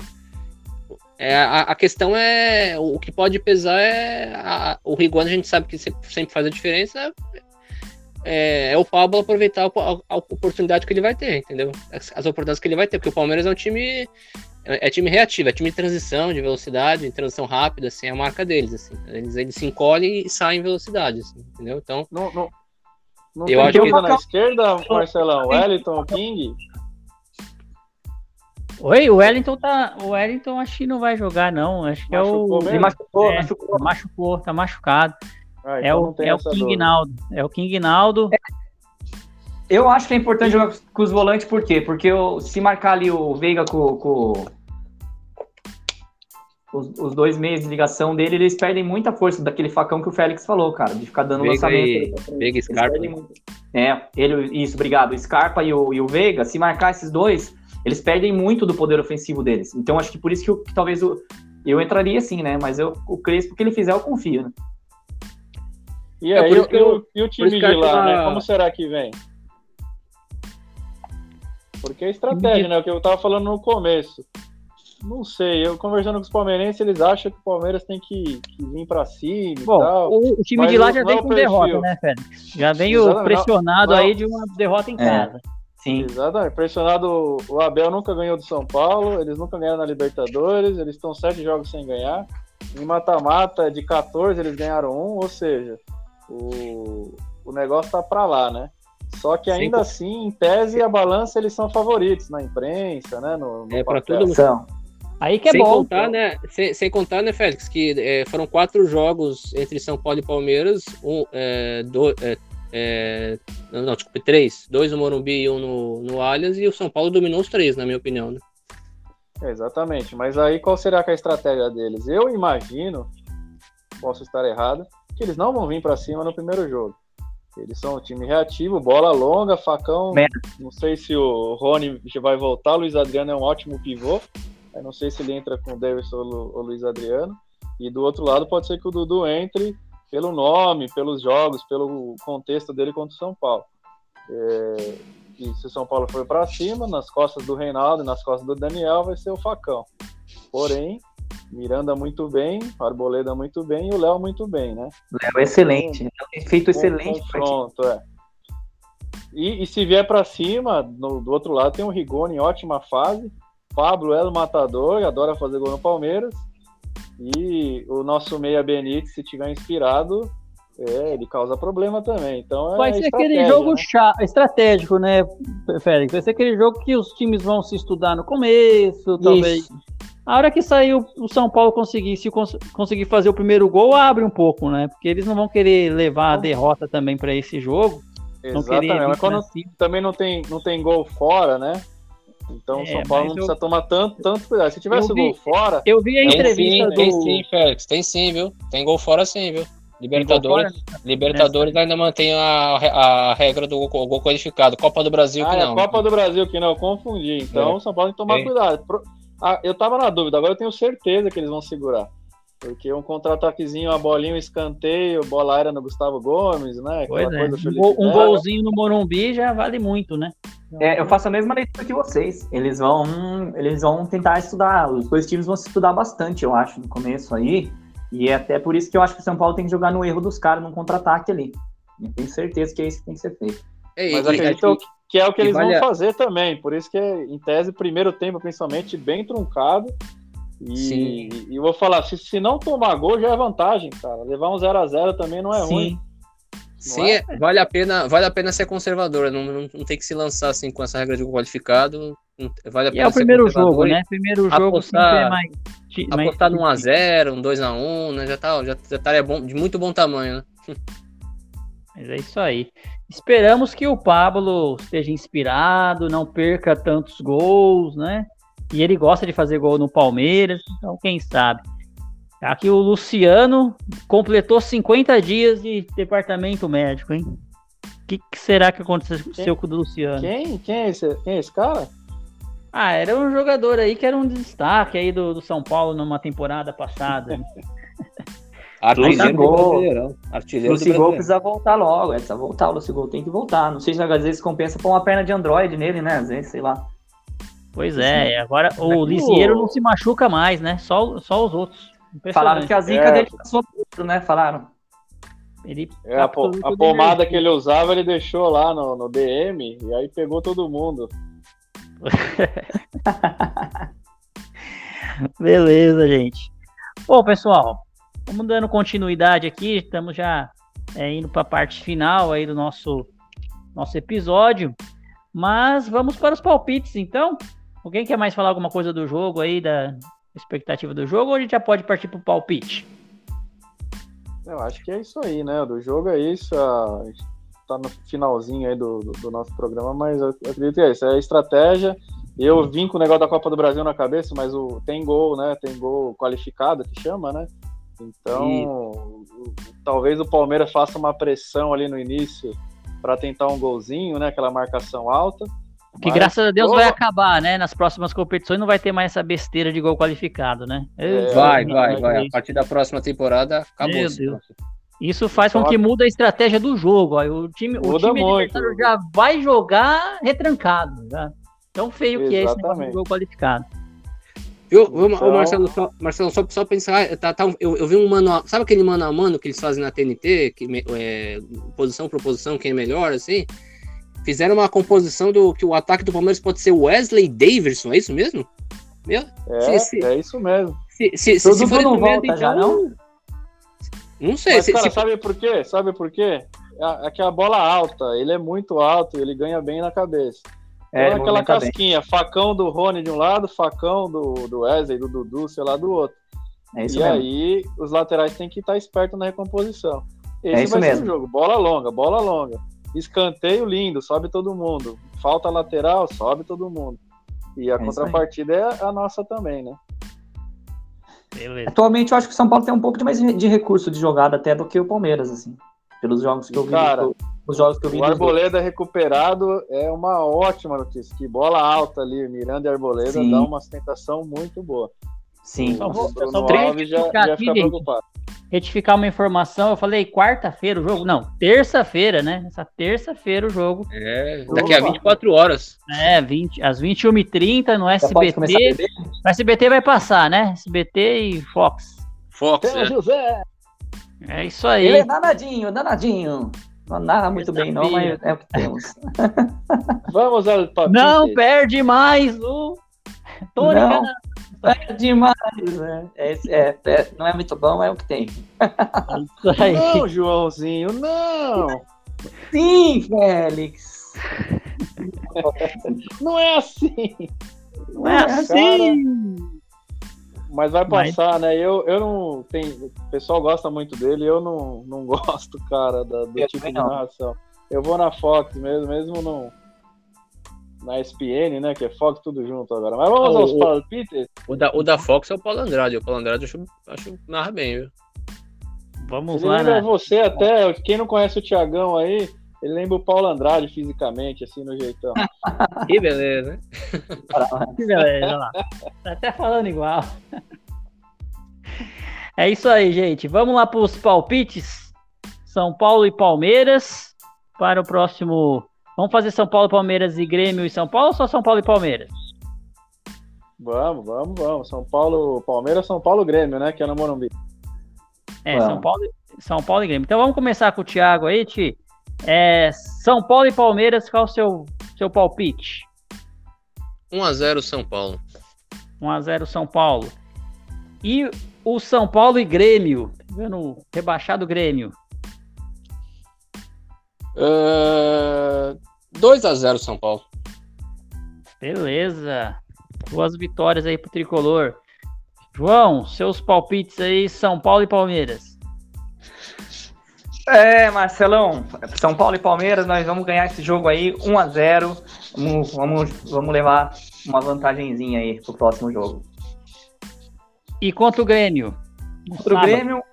é, a, a questão é. O que pode pesar é. a- o Rigoni, a gente sabe que sempre, faz a diferença. É, é o Pablo aproveitar a, a- a oportunidade que ele vai ter, entendeu? As, as oportunidades que ele vai ter, porque o Palmeiras é um time. É, é time reativo, é time de transição, de velocidade, de transição rápida, assim, é a marca deles, assim. Eles, eles se encolhem e saem em velocidade, assim, entendeu? Então, Não, não, não Eu tem acho que- na esquerda, Marcelão. Wellington, King. Oi, o Wellington tá. O Wellington acho que não vai jogar, não. Acho que é o. Machucou Ele machucou, É, machucou. machucou, tá machucado. Ah, É então o, não tem é o King. Naldo. É o King Naldo. Eu acho que é importante jogar com os volantes, por quê? Porque o- se marcar ali o Veiga com, com os, os dois meios de ligação dele, eles perdem muita força daquele facão que o Félix falou, cara, de ficar dando Veiga lançamento. e-. Veiga e Scarpa. É, ele, isso, obrigado. O Scarpa e o, e o Veiga, se marcar esses dois, eles perdem muito do poder ofensivo deles. Então acho que por isso que, eu- que talvez o, eu entraria sim, né? Mas eu, o Crespo, o que ele fizer, eu confio, né? E É, aí, e, que eu- o, e o time de eu lá, né? Como será que vem? Porque é estratégia, né? O que eu tava falando no começo. Não sei, eu conversando com os palmeirenses, eles acham que o Palmeiras tem que, que vir pra cima e Bom, tal. o, o time de lá já vem é com perfil. derrota, né, Félix? Já veio pressionado Não. aí de uma derrota em É. casa. Sim. Exatamente. Pressionado, o Abel nunca ganhou do São Paulo, eles nunca ganharam na Libertadores, eles estão sete jogos sem ganhar. Em mata-mata, de 14, eles ganharam um, ou seja, o, o negócio tá pra lá, né? Só que ainda assim, em tese, a balança eles são favoritos na imprensa, né? No, no É, pra papel. todo mundo. São. Aí que é sem bom. contar, né? Sem, sem contar, né, Félix, que é, foram quatro jogos entre São Paulo e Palmeiras, um, é, do, é, é, não, não, desculpe, três, dois no Morumbi e um no, no Allianz, e o São Paulo dominou os três, na minha opinião, né? É, exatamente. Mas aí qual será que é a estratégia deles? Eu imagino, posso estar errado, que eles não vão vir pra cima no primeiro jogo. Eles são um time reativo, bola longa, facão. Merda. Não sei se o Rony vai voltar. O Luiz Adriano é um ótimo pivô. Eu não sei se ele entra com o Lu- ou o Luiz Adriano. E do outro lado pode ser que o Dudu entre pelo nome, pelos jogos, pelo contexto dele contra o São Paulo. É, e se o São Paulo for para cima, nas costas do Reinaldo e nas costas do Daniel, vai ser o facão. Porém, Miranda muito bem, Arboleda muito bem e o Léo muito bem, né? Léo é excelente. Tem feito excelente. Pronto, é. E, e, se vier para cima, no, do outro lado tem o Rigoni em ótima fase. Pablo é o matador, adora fazer gol no Palmeiras. E o nosso meia Benítez, se tiver inspirado, é, ele causa problema também. Então é Vai ser aquele jogo né? chá, estratégico, né, Félix? Vai ser aquele jogo que os times vão se estudar no começo, talvez. Isso. A hora que sair o São Paulo conseguir, se cons conseguir fazer o primeiro gol, abre um pouco, né? Porque eles não vão querer levar a derrota também para esse jogo. Exatamente, mas quando também não tem, não tem gol fora, né? Então o é, São Paulo não precisa tomar tanto, tanto cuidado. Se tivesse vi, gol fora. Eu vi a entrevista sim, do. Tem sim, Félix, tem sim, viu? Tem gol fora sim, viu? Libertadores, Libertadores ainda mantém a, a regra do gol, gol qualificado. Copa do Brasil ah, que é não. É Copa do Brasil que não, eu confundi. Então o São Paulo tem que tomar é. cuidado. Ah, eu tava na dúvida, agora eu tenho certeza que eles vão segurar. Porque um contra-ataquezinho, uma bolinha, um escanteio, bola aérea no Gustavo Gomes, né? Pois é. um, um golzinho no Morumbi já vale muito, né? É, eu faço a mesma leitura que vocês. Eles vão, eles vão tentar estudar. Os dois times vão se estudar bastante, eu acho, no começo aí. E é até por isso que eu acho que o São Paulo tem que jogar no erro dos caras, num contra-ataque ali. Eu tenho certeza que é isso que tem que ser feito. Ei, Mas acredito que, que é o que eles vale vão fazer também. Por isso que, em tese, primeiro tempo, principalmente, bem truncado e, Sim. e vou falar, se, se não tomar gol já é vantagem, cara. Levar um 0 a 0 também não é Sim. ruim. Sim, é? vale a pena, vale a pena ser conservador, não, não, não, tem que se lançar assim com essa regra de qualificado. Vale a pena e é o primeiro jogo, né? Primeiro jogo apostar, é mais. Apostar num 1x0, um 2x1, né? Já tá, já, já tá bom, de muito bom tamanho, né? Mas é isso aí. Esperamos que o Pablo esteja inspirado, não perca tantos gols, né? E ele gosta de fazer gol no Palmeiras, então quem sabe. Aqui o Luciano completou 50 dias de departamento médico, hein? O que, que, será que aconteceu quem? com o Luciano? Quem? Quem é, esse, quem é esse cara? Ah, era um jogador aí que era um destaque aí do, do São Paulo numa temporada passada. Artilheiro do Artilheiro Lucigol precisa voltar logo, é, precisa voltar, o Lucigol tem que voltar. Não sei se às vezes compensa pôr uma perna de Android nele, né? Às vezes, sei lá. Pois é, agora o Lisieiro não se machuca mais, né? Só, só os outros. Falaram que a zica é. dele passou tudo, né? Falaram. Ele é, a, po a pomada que ele usava, ele deixou lá no, no DM e aí pegou todo mundo. Beleza, gente. Bom, pessoal, vamos dando continuidade aqui. Estamos já é, indo para a parte final aí do nosso, nosso episódio. Mas vamos para os palpites, então. Alguém quer mais falar alguma coisa do jogo aí, da expectativa do jogo, ou a gente já pode partir para o palpite? Eu acho que é isso aí, né? Do jogo é isso. A gente tá no finalzinho aí do, do, do nosso programa, mas eu acredito que é isso. É a estratégia. Eu vim com o negócio da Copa do Brasil na cabeça, mas o, tem gol, né? Tem gol qualificado que chama, né? Então, e... talvez o Palmeiras faça uma pressão ali no início para tentar um golzinho, né? Aquela marcação alta. Que Mas, graças a Deus vai acabar, né? Nas próximas competições não vai ter mais essa besteira de gol qualificado, né? É, vai, vai, vai. A partir da próxima temporada acabou. Isso faz com que mude a estratégia do jogo. Ó. O time, o time adversário já vai jogar retrancado. Já. Tão feio que é esse negócio gol qualificado. Viu, então... Marcelo, só, Marcelo, só, só pensar, tá, tá, eu, eu vi um mano, sabe aquele mano a mano que eles fazem na TNT, que é, posição por posição, quem é melhor, assim? Fizeram uma composição do que o ataque do Palmeiras pode ser Wesley Davidson, é isso mesmo? Meu? É, se, se, é isso mesmo. Se, se, se, se for não volta então, já, não? Não sei. Mas, se, cara, sabe por quê? Sabe por quê? É, é que a bola alta, ele é muito alto, ele ganha bem na cabeça. É, então, aquela casquinha, bem. facão do Rony de um lado, facão do, do Wesley, do Dudu, sei lá, do outro. É isso e mesmo. aí, os laterais têm que estar espertos na recomposição. Esse é isso vai mesmo. ser o jogo. Bola longa, bola longa. Escanteio lindo, sobe todo mundo. Falta lateral, sobe todo mundo. E a é contrapartida é a nossa também, né? Beleza. Atualmente eu acho que o São Paulo tem um pouco de mais de recurso de jogada até do que o Palmeiras, assim. Pelos jogos que eu vi. Cara, os jogos que eu vi. O Arboleda recuperado é uma ótima notícia. Que bola alta ali, Miranda e Arboleda Sim. dá uma sustentação muito boa. Sim. O, Bruno Alves já, já fica preocupado. Retificar uma informação. Eu falei quarta-feira o jogo? Não, terça-feira, né? Essa terça-feira o jogo. É, daqui a 24 horas. É, 20, às 21h30 no SBT. beber? O SBT vai passar, né? SBT e Fox. Fox, Seu é. José, É isso aí. ele é danadinho, danadinho. Não narra muito bem, não, mas é o que temos. Vamos ao palpite. Não perde mais o Tony Não. É demais, né? É, é- é- não é muito bom, é o que tem. Não, Joãozinho, não. Sim, Félix. Não é assim. Não é assim. Mas vai Mas- passar, né? Eu, eu não. Tem, o pessoal gosta muito dele, eu não, não gosto, cara, da- do Eu tipo de não. narração. Eu vou na Fox mesmo, mesmo no, na SPN, né? Que é Fox tudo junto agora. Mas vamos Ah, aos o- palpites. O da, o da Fox é o Paulo Andrade. O Paulo Andrade eu acho, acho narra bem, viu? Vamos Ele lá, lembra né? você até, quem não conhece o Tiagão aí, ele lembra o Paulo Andrade fisicamente, assim, no jeitão. Que beleza, né? Que beleza, olha lá. Tá até falando igual. É isso aí, gente. Vamos lá para os palpites. São Paulo e Palmeiras para o próximo. Vamos fazer São Paulo, Palmeiras e Grêmio e São Paulo ou só São Paulo e Palmeiras? Vamos, vamos, vamos. São Paulo, Palmeiras, São Paulo, Grêmio, né? Que é no Morumbi. É, Vamos. São Paulo, São Paulo e Grêmio. Então vamos começar com o Thiago aí, Ti. É, São Paulo e Palmeiras, qual o seu, seu palpite? 1x0 São Paulo. 1x0 São Paulo. E o São Paulo e Grêmio. Tá Vendo rebaixado Grêmio. Uh, 2x0 São Paulo. Beleza. Duas vitórias aí pro tricolor. João, seus palpites aí, São Paulo e Palmeiras. É, Marcelão, São Paulo e Palmeiras, nós vamos ganhar esse jogo aí 1 a 0 Vamos, vamos, vamos levar uma vantagenzinha aí pro próximo jogo. E contra o Grêmio? Pro sábado. Grêmio,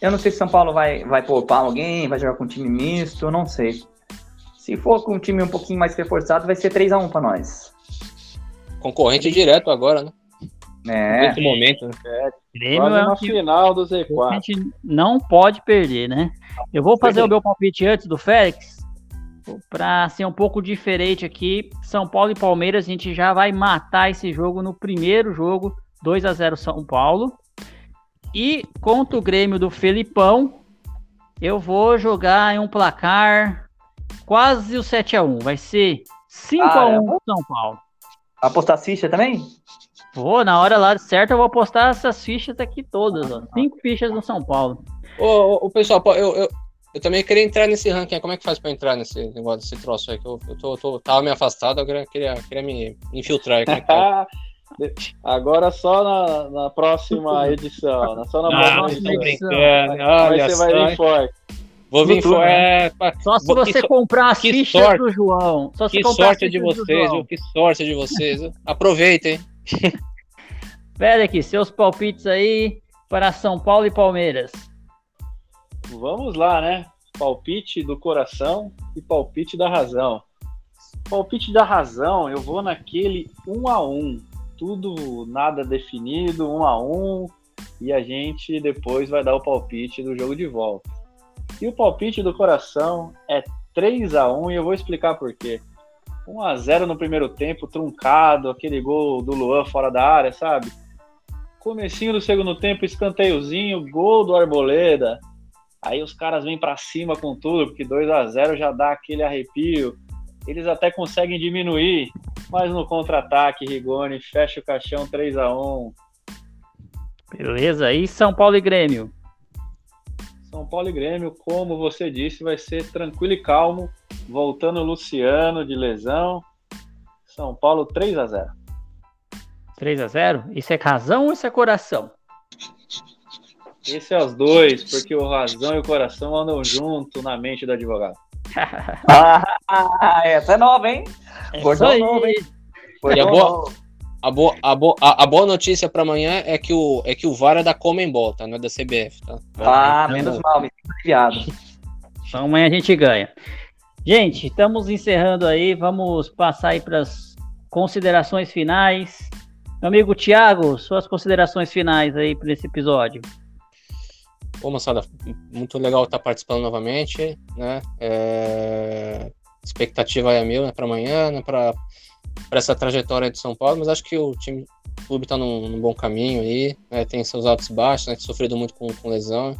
eu não sei se São Paulo vai, vai poupar alguém, vai jogar com time misto, eu não sei. Se for com um time um pouquinho mais reforçado, vai ser 3 a 1 pra nós. Concorrente direto agora, né? É, Nesse momento, né? Grêmio é um na final do que a Z4. gente não pode perder, né? Eu vou fazer o meu palpite antes do Félix, para ser um pouco diferente aqui. São Paulo e Palmeiras, a gente já vai matar esse jogo no primeiro jogo, 2 a 0 São Paulo. E contra o Grêmio do Felipão, eu vou jogar em um placar quase o 7 a 1 Vai ser 5 a 1 Caramba. São Paulo. apostar ficha também? Vou, na hora lá certa, eu vou apostar essas fichas aqui todas, ó. Cinco fichas no São Paulo. Ô, ô, ô, pessoal, eu, eu, eu também queria entrar nesse ranking. Como é que faz pra entrar nesse negócio, desse troço aí? Que eu, eu tô, tô- tava meio afastado, eu queria, queria me infiltrar. Agora só na, na próxima edição. né? Só na Ah, próxima edição. olha você vai só. vir forte. Vou vir fora. né? É, Só se vou- você so- comprar as que fichas sorte. do João. Só se que sorte de vocês, viu? Que sorte de vocês. Aproveitem. Pera aqui, seus palpites aí para São Paulo e Palmeiras. Vamos lá, né? Palpite do coração e palpite da razão. Palpite da razão, eu vou naquele um a um. Tudo nada definido, um a um. E a gente depois vai dar o palpite do jogo de volta. E o palpite do coração é 3 a 1 e eu vou explicar por quê. 1 a 0 no primeiro tempo, truncado, aquele gol do Luan fora da área, sabe? Comecinho do segundo tempo, escanteiozinho, gol do Arboleda. Aí os caras vêm pra cima com tudo, porque 2 a 0 já dá aquele arrepio. Eles até conseguem diminuir, mas no contra-ataque, Rigoni fecha o caixão 3 a 1 Beleza? E São Paulo e Grêmio? São Paulo e Grêmio, como você disse, vai ser tranquilo e calmo. Voltando o Luciano de lesão. São Paulo 3 a 0 3 a 0 Isso é razão ou isso é coração? Esse é os dois, porque o razão e o coração andam junto na mente do advogado. Ah, essa é nova, hein? É isso aí. novo, hein? E a boa- novo. A boa, a, boa, a, a boa notícia pra amanhã é que o, é que o VAR é da Comembol, tá? Não é da CBF, tá? Ah, Então- menos mal, me aliviado. Então amanhã a gente ganha. Gente, estamos encerrando aí. Vamos passar aí para as considerações finais. Meu amigo Thiago, suas considerações finais aí para esse episódio. Ô, moçada, muito legal estar participando novamente, né? É... Expectativa é mil, né, para amanhã, né, para essa trajetória de São Paulo, mas acho que o time, o clube está num, num, bom caminho aí, né, tem seus altos e baixos, né, sofrido muito com, com, lesão,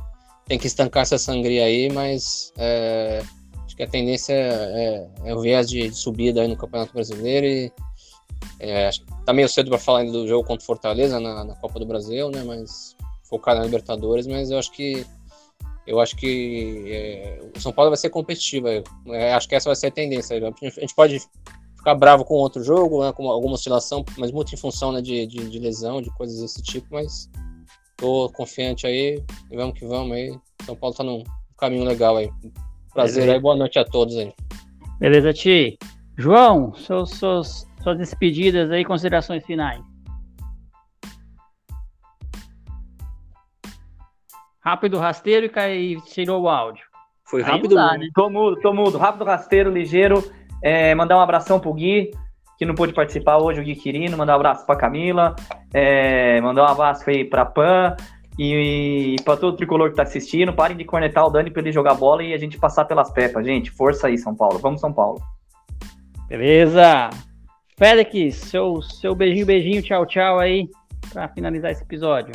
tem que estancar essa sangria aí, mas é, acho que a tendência é, é, é o viés de, de, subida aí no Campeonato Brasileiro e é, tá meio cedo para falar ainda do jogo contra o Fortaleza na, na Copa do Brasil, né, mas focar na Libertadores, mas eu acho que eu acho que é, o São Paulo vai ser competitivo. É, acho que essa vai ser a tendência. A gente pode ficar bravo com outro jogo, né, com alguma oscilação, mas muito em função né, de, de, de, lesão, de coisas desse tipo. Mas tô confiante aí e vamos que vamos aí. São Paulo tá num caminho legal aí. Prazer Beleza. aí, boa noite a todos aí. Beleza, Ti. João, seus, seus, suas despedidas aí, considerações finais. Rápido, rasteiro e, cai, tirou o áudio. Foi rápido. Dá, né? Tô mudo, tô mudo. Rápido, rasteiro, ligeiro. É, mandar um abração pro Gui, que não pôde participar hoje, o Gui Quirino. Mandar um abraço pra Camila. É, mandar um abraço aí pra Pan. E, e para todo tricolor que tá assistindo, parem de cornetar o Dani pra ele jogar bola e a gente passar pelas pepas. Gente, força aí, São Paulo. Vamos, São Paulo. Beleza. Félix, seu, seu beijinho, beijinho, tchau, tchau aí, pra finalizar esse episódio.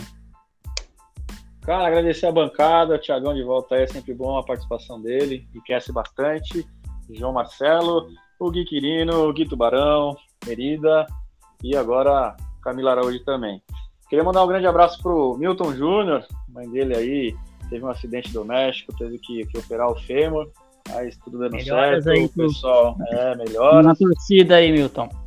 Cara, agradecer a bancada, o Thiagão de volta aí, é sempre bom a participação dele, enriquece bastante. João Marcelo, o Gui Quirino, o Gui Tubarão, Merida e agora Camila Araújo também. Queria mandar um grande abraço pro Milton Júnior, mãe dele aí, teve um acidente doméstico, teve que, que operar o fêmur, mas tudo dando Melhoras certo, aí, pessoal, é, melhor. Na torcida aí, Milton.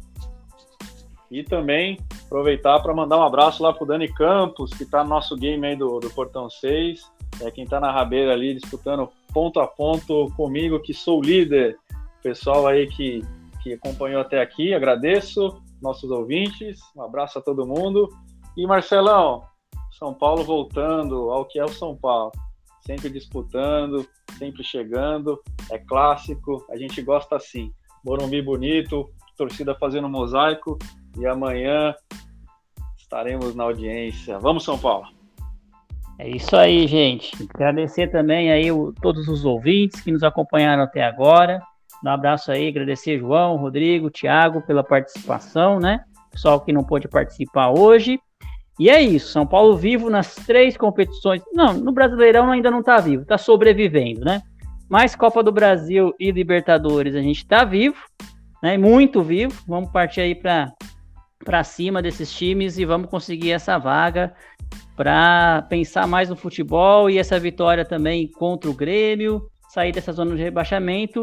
E também aproveitar para mandar um abraço lá pro Dani Campos, que está no nosso game aí do, do Portão 6. É quem está na rabeira ali disputando ponto a ponto comigo, que sou líder. Pessoal aí que, que acompanhou até aqui, agradeço. Nossos ouvintes, um abraço a todo mundo. E Marcelão, São Paulo voltando ao que é o São Paulo. Sempre disputando, sempre chegando. É clássico, a gente gosta assim. Morumbi bonito, torcida fazendo mosaico e amanhã estaremos na audiência. Vamos, São Paulo! É isso aí, gente. Agradecer também aí o, todos os ouvintes que nos acompanharam até agora. Um abraço aí, agradecer João, Rodrigo, Thiago pela participação, né? Pessoal que não pôde participar hoje. E é isso, São Paulo vivo nas três competições. Não, no Brasileirão ainda não está vivo, está sobrevivendo, né? Mas Copa do Brasil e Libertadores a gente está vivo, né? Muito vivo. Vamos partir aí para para cima desses times e vamos conseguir essa vaga para pensar mais no futebol e essa vitória também contra o Grêmio, sair dessa zona de rebaixamento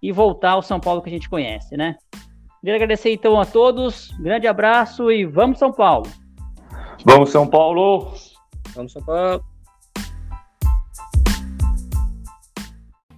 e voltar ao São Paulo que a gente conhece, né? Queria agradecer então a todos, grande abraço e vamos São Paulo! Vamos São Paulo! Vamos São Paulo!